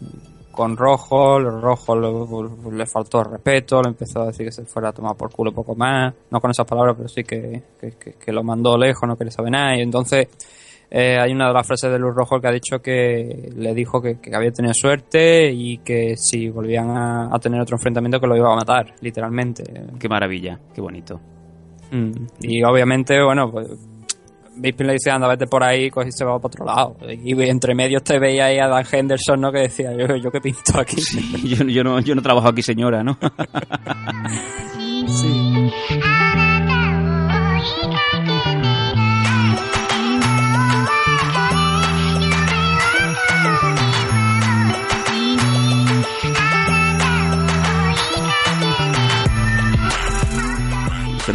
con Rojo, Rojo le, le faltó respeto, le empezó a decir que se fuera a tomar por culo poco más, no con esas palabras, pero sí que, que, que- que lo mandó lejos, no quería saber nada, y entonces eh, hay una de las frases de Luz Rojo que ha dicho que le dijo que, que había tenido suerte y que si volvían a, a tener otro enfrentamiento que lo iba a matar, literalmente. Qué maravilla, qué bonito. Mm, Y obviamente, bueno, pues Bisping le dice, anda, vete por ahí, coge y se va para otro lado. Y entre medios te veía ahí a Dan Henderson, ¿no? Que decía, yo, yo qué pinto aquí. Yo, yo no, yo no trabajo aquí, señora, ¿no? [LAUGHS] sí.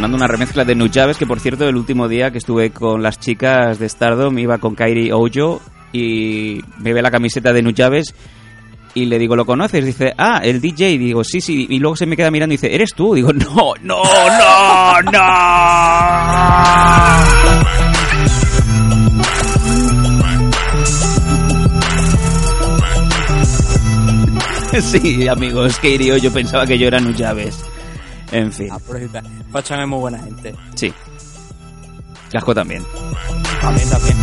Sonando una remezcla de Nujaves, que por cierto, el último día que estuve con las chicas de Stardom, iba con Kairi Ojo y me ve la camiseta de Nujaves y le digo, ¿lo conoces? Dice, ah, el DJ. Digo, sí, sí. Y luego se me queda mirando y dice, ¿eres tú? Digo, no, no, no, no. [LAUGHS] Sí, amigos, Kairi Ojo pensaba que yo era Nujaves. En fin. Pachan es muy buena gente. sí. Casco también. También, también.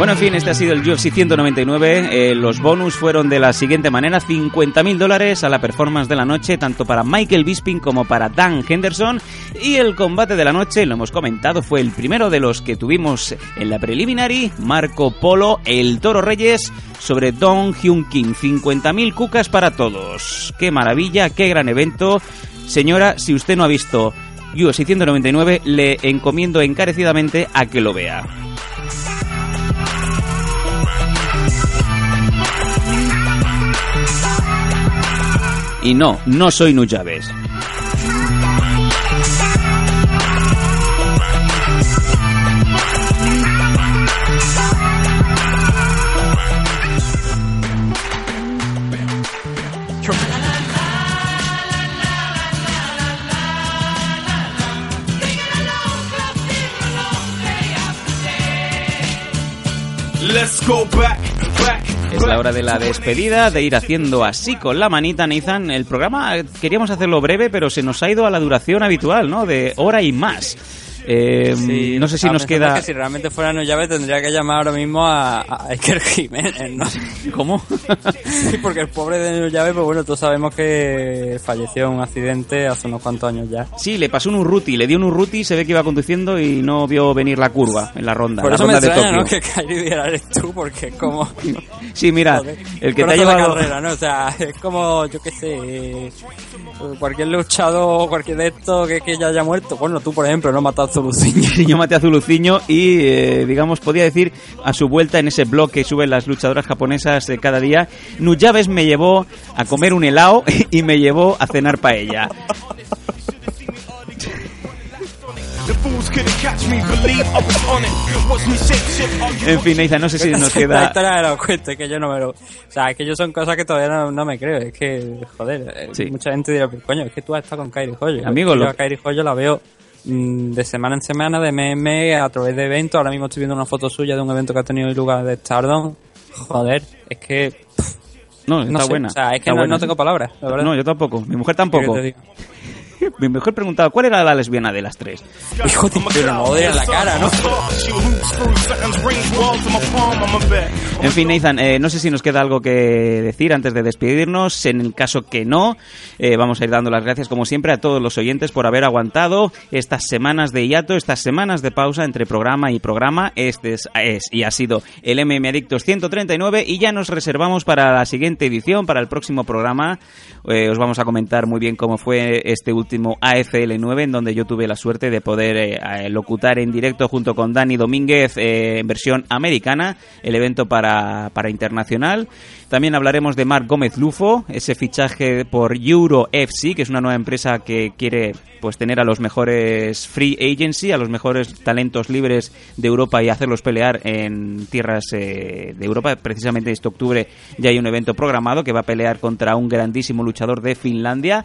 Bueno, en fin, este ha sido el UFC 199. Eh, los bonus fueron de la siguiente manera: 50.000 dólares a la performance de la noche, tanto para Michael Bisping como para Dan Henderson. Y el combate de la noche, lo hemos comentado, fue el primero de los que tuvimos en la preliminary: Marco Polo, el Toro Reyes, sobre Don Hyun Kim. 50.000 cucas para todos. ¡Qué maravilla! ¡Qué gran evento! Señora, si usted no ha visto UFC 199, le encomiendo encarecidamente a que lo vea. Y no, no soy Nujaves. Let's go back. Es la hora de la despedida, de ir haciendo así con la manita, Nathan. El programa queríamos hacerlo breve, pero se nos ha ido a la duración habitual, ¿no? De hora y más. Eh, no sé si nos queda... que si realmente fuera no llave tendría que llamar ahora mismo a, a Iker Jiménez, ¿no? [LAUGHS] ¿Cómo? sí, porque el pobre de no llave, pues bueno, todos sabemos que falleció en un accidente hace unos cuantos años ya. Sí, le pasó un Urruti, le dio un Urruti, se ve que iba conduciendo y no vio venir la curva en la ronda, Por la eso me ronda de extraña, Tokio. ¿no? Que Viera eres tú, porque es como... [LAUGHS] Sí, mira, Joder, el que te ha conoce la llevado... carrera, ¿no? O sea, es como, yo qué sé, eh, cualquier luchador, cualquier de estos que, que ya haya muerto. Bueno, tú, por ejemplo, no matas a Zuluciño. [LAUGHS] Yo maté a Zuluciño y, eh, digamos, podía decir a su vuelta en ese blog que suben las luchadoras japonesas eh, cada día, Nujaves me llevó a comer un helado [LAUGHS] y me llevó a cenar paella. The fools couldn't catch me, believe I was on it. Watch me shake shit. Are you En fin, Nathan, no sé si nos La queda... historia me lo cuento, es que yo no me lo... O sea, es que yo son cosas que todavía no, no me creo. Es que, joder, eh, Sí. mucha gente dirá, "Pero, coño, es que tú has estado con Kairi Hoyo. Amigo, yo lo- a Kairi Hoyo la veo de semana en semana, de mes en mes, a través de eventos. Ahora mismo estoy viendo una foto suya de un evento que ha tenido lugar de Stardom. Joder, es que... No, está no sé, buena. O sea, es que no, tengo palabras, la verdad. No, yo tampoco. Mi mujer ¿Qué tampoco. [LAUGHS] Me mejor preguntado, ¿cuál era la lesbiana de las tres? Hijo de pero no de la cara, ¿no? En fin, Nathan, eh, no sé si nos queda algo que decir antes de despedirnos. En el caso que no, eh, vamos a ir dando las gracias, como siempre, a todos los oyentes por haber aguantado estas semanas de hiato, estas semanas de pausa entre programa y programa. Este es, es y ha sido el MM Adictos 139 y ya nos reservamos para la siguiente edición, para el próximo programa. Eh, os vamos a comentar muy bien cómo fue este último AFL9, en donde yo tuve la suerte de poder eh, locutar en directo junto con Dani Domínguez eh, en versión americana, el evento para, para internacional. También hablaremos de Marc Gómez Lufo, ese fichaje por Euro FC, que es una nueva empresa que quiere pues tener a los mejores free agency, a los mejores talentos libres de Europa y hacerlos pelear en tierras eh, de Europa. Precisamente este octubre ya hay un evento programado que va a pelear contra un grandísimo luchador de Finlandia.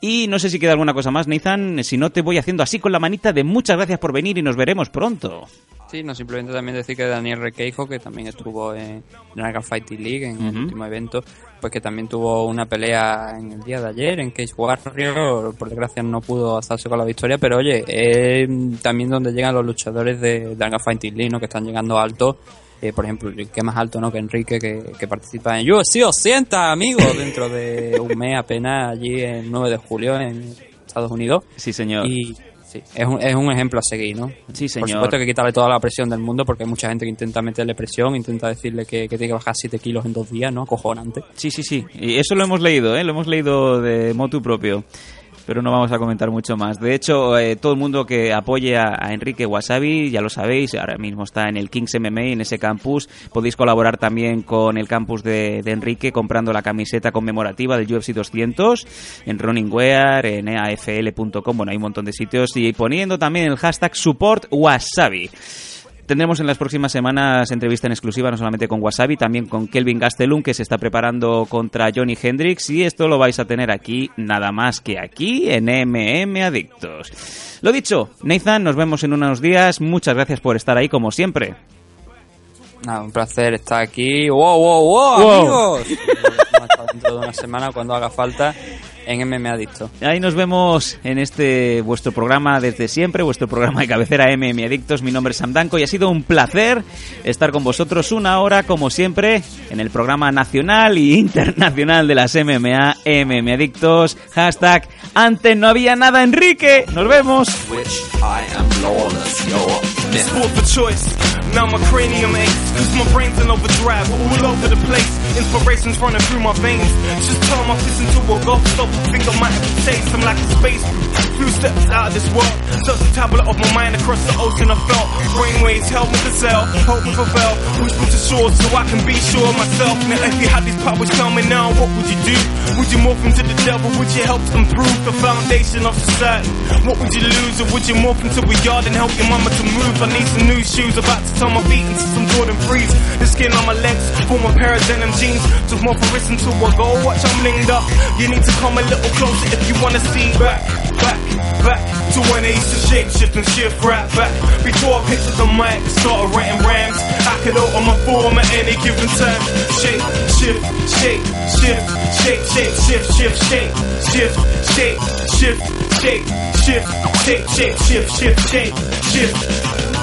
Y no sé si queda alguna cosa más, Nathan. Si no, te voy haciendo así con la manita de muchas gracias por venir y nos veremos pronto. Sí, no, simplemente también decir que Daniel Requeijo, que también estuvo en Dragon Fighting League, en el último evento, pues que también tuvo una pelea en el día de ayer en Cage Warrior. Por desgracia no pudo hacerse con la victoria, pero oye, es también donde llegan los luchadores de Dragon Fighting League, ¿no? Que están llegando alto. Eh, por ejemplo, que más alto no que Enrique, que, que participa en UFC 80, amigos, dentro de un mes apenas, allí el 9 de julio en Estados Unidos. Sí, señor. Y sí, es un, es un ejemplo a seguir, ¿no? Sí, Por señor. supuesto que quitarle toda la presión del mundo porque hay mucha gente que intenta meterle presión, intenta decirle que, que tiene que bajar 7 kilos en dos días, ¿no? Acojonante. Sí, sí, sí. Y eso lo hemos leído, ¿eh? Lo hemos leído de motu propio. Pero no vamos a comentar mucho más. De hecho, eh, todo el mundo que apoye a, Enrique Wasabi, ya lo sabéis, ahora mismo está en el Kings MMA, en ese campus. Podéis colaborar también con el campus de, de Enrique comprando la camiseta conmemorativa del UFC 200 en Running Wear, en eafl.com. Bueno, hay un montón de sitios. Y poniendo también el hashtag Support Wasabi. Tendremos en las próximas semanas entrevista en exclusiva, no solamente con Wasabi, también con Kelvin Gastelum, que se está preparando contra Johnny Hendrix. Y esto lo vais a tener aquí, nada más que aquí, en MM Adictos. Lo dicho, Nathan, nos vemos en unos días. Muchas gracias por estar ahí, como siempre. Nada, un placer estar aquí. ¡Wow, wow, wow, Wow. amigos! Dentro de una semana cuando haga falta en MM Adicto. Ahí nos vemos en este vuestro programa desde siempre, vuestro programa de cabecera MM Adictos. Mi nombre es Sam Danco y ha sido un placer estar con vosotros una hora, como siempre, en el programa nacional y [LAUGHS] internacional de las MMA, MM Adictos. Hashtag antes no había nada, Enrique. Nos vemos. Lawless. Sport for choice. Now my cranium aches, cause my brain's in overdrive, all over the place. Inspiration's running through my veins. Just turn my fist into a golf stop. Think I might have a taste. I'm like a space. Few steps out of this world. Search the tablet of my mind across the ocean I felt. Brainwaves help me to sell. hope me prevail. Push to shore so I can be sure of myself. Now if you had these powers, coming now, what would you do? Would you morph into the devil? Would you help improve the foundation of society? What would you lose? Or would you morph into a yard and help your mama to move? I need some new shoes, about to turn my feet into some Jordan Breeze. The skin on my legs form a pair of denim jeans. Took more for wrist until I go. Watch, I'm linged up. You need to come a little closer if you wanna see back, back, back to when I used to shape shift and shift right back. Before I picked up the mic, started writing rhymes. I could open my form at any given time. Shape, shift, shape, shift, shape, shape, shift, shift, shape, shift, shape, shift, shape, shift, shape, shape, shift, shift, shape, shift.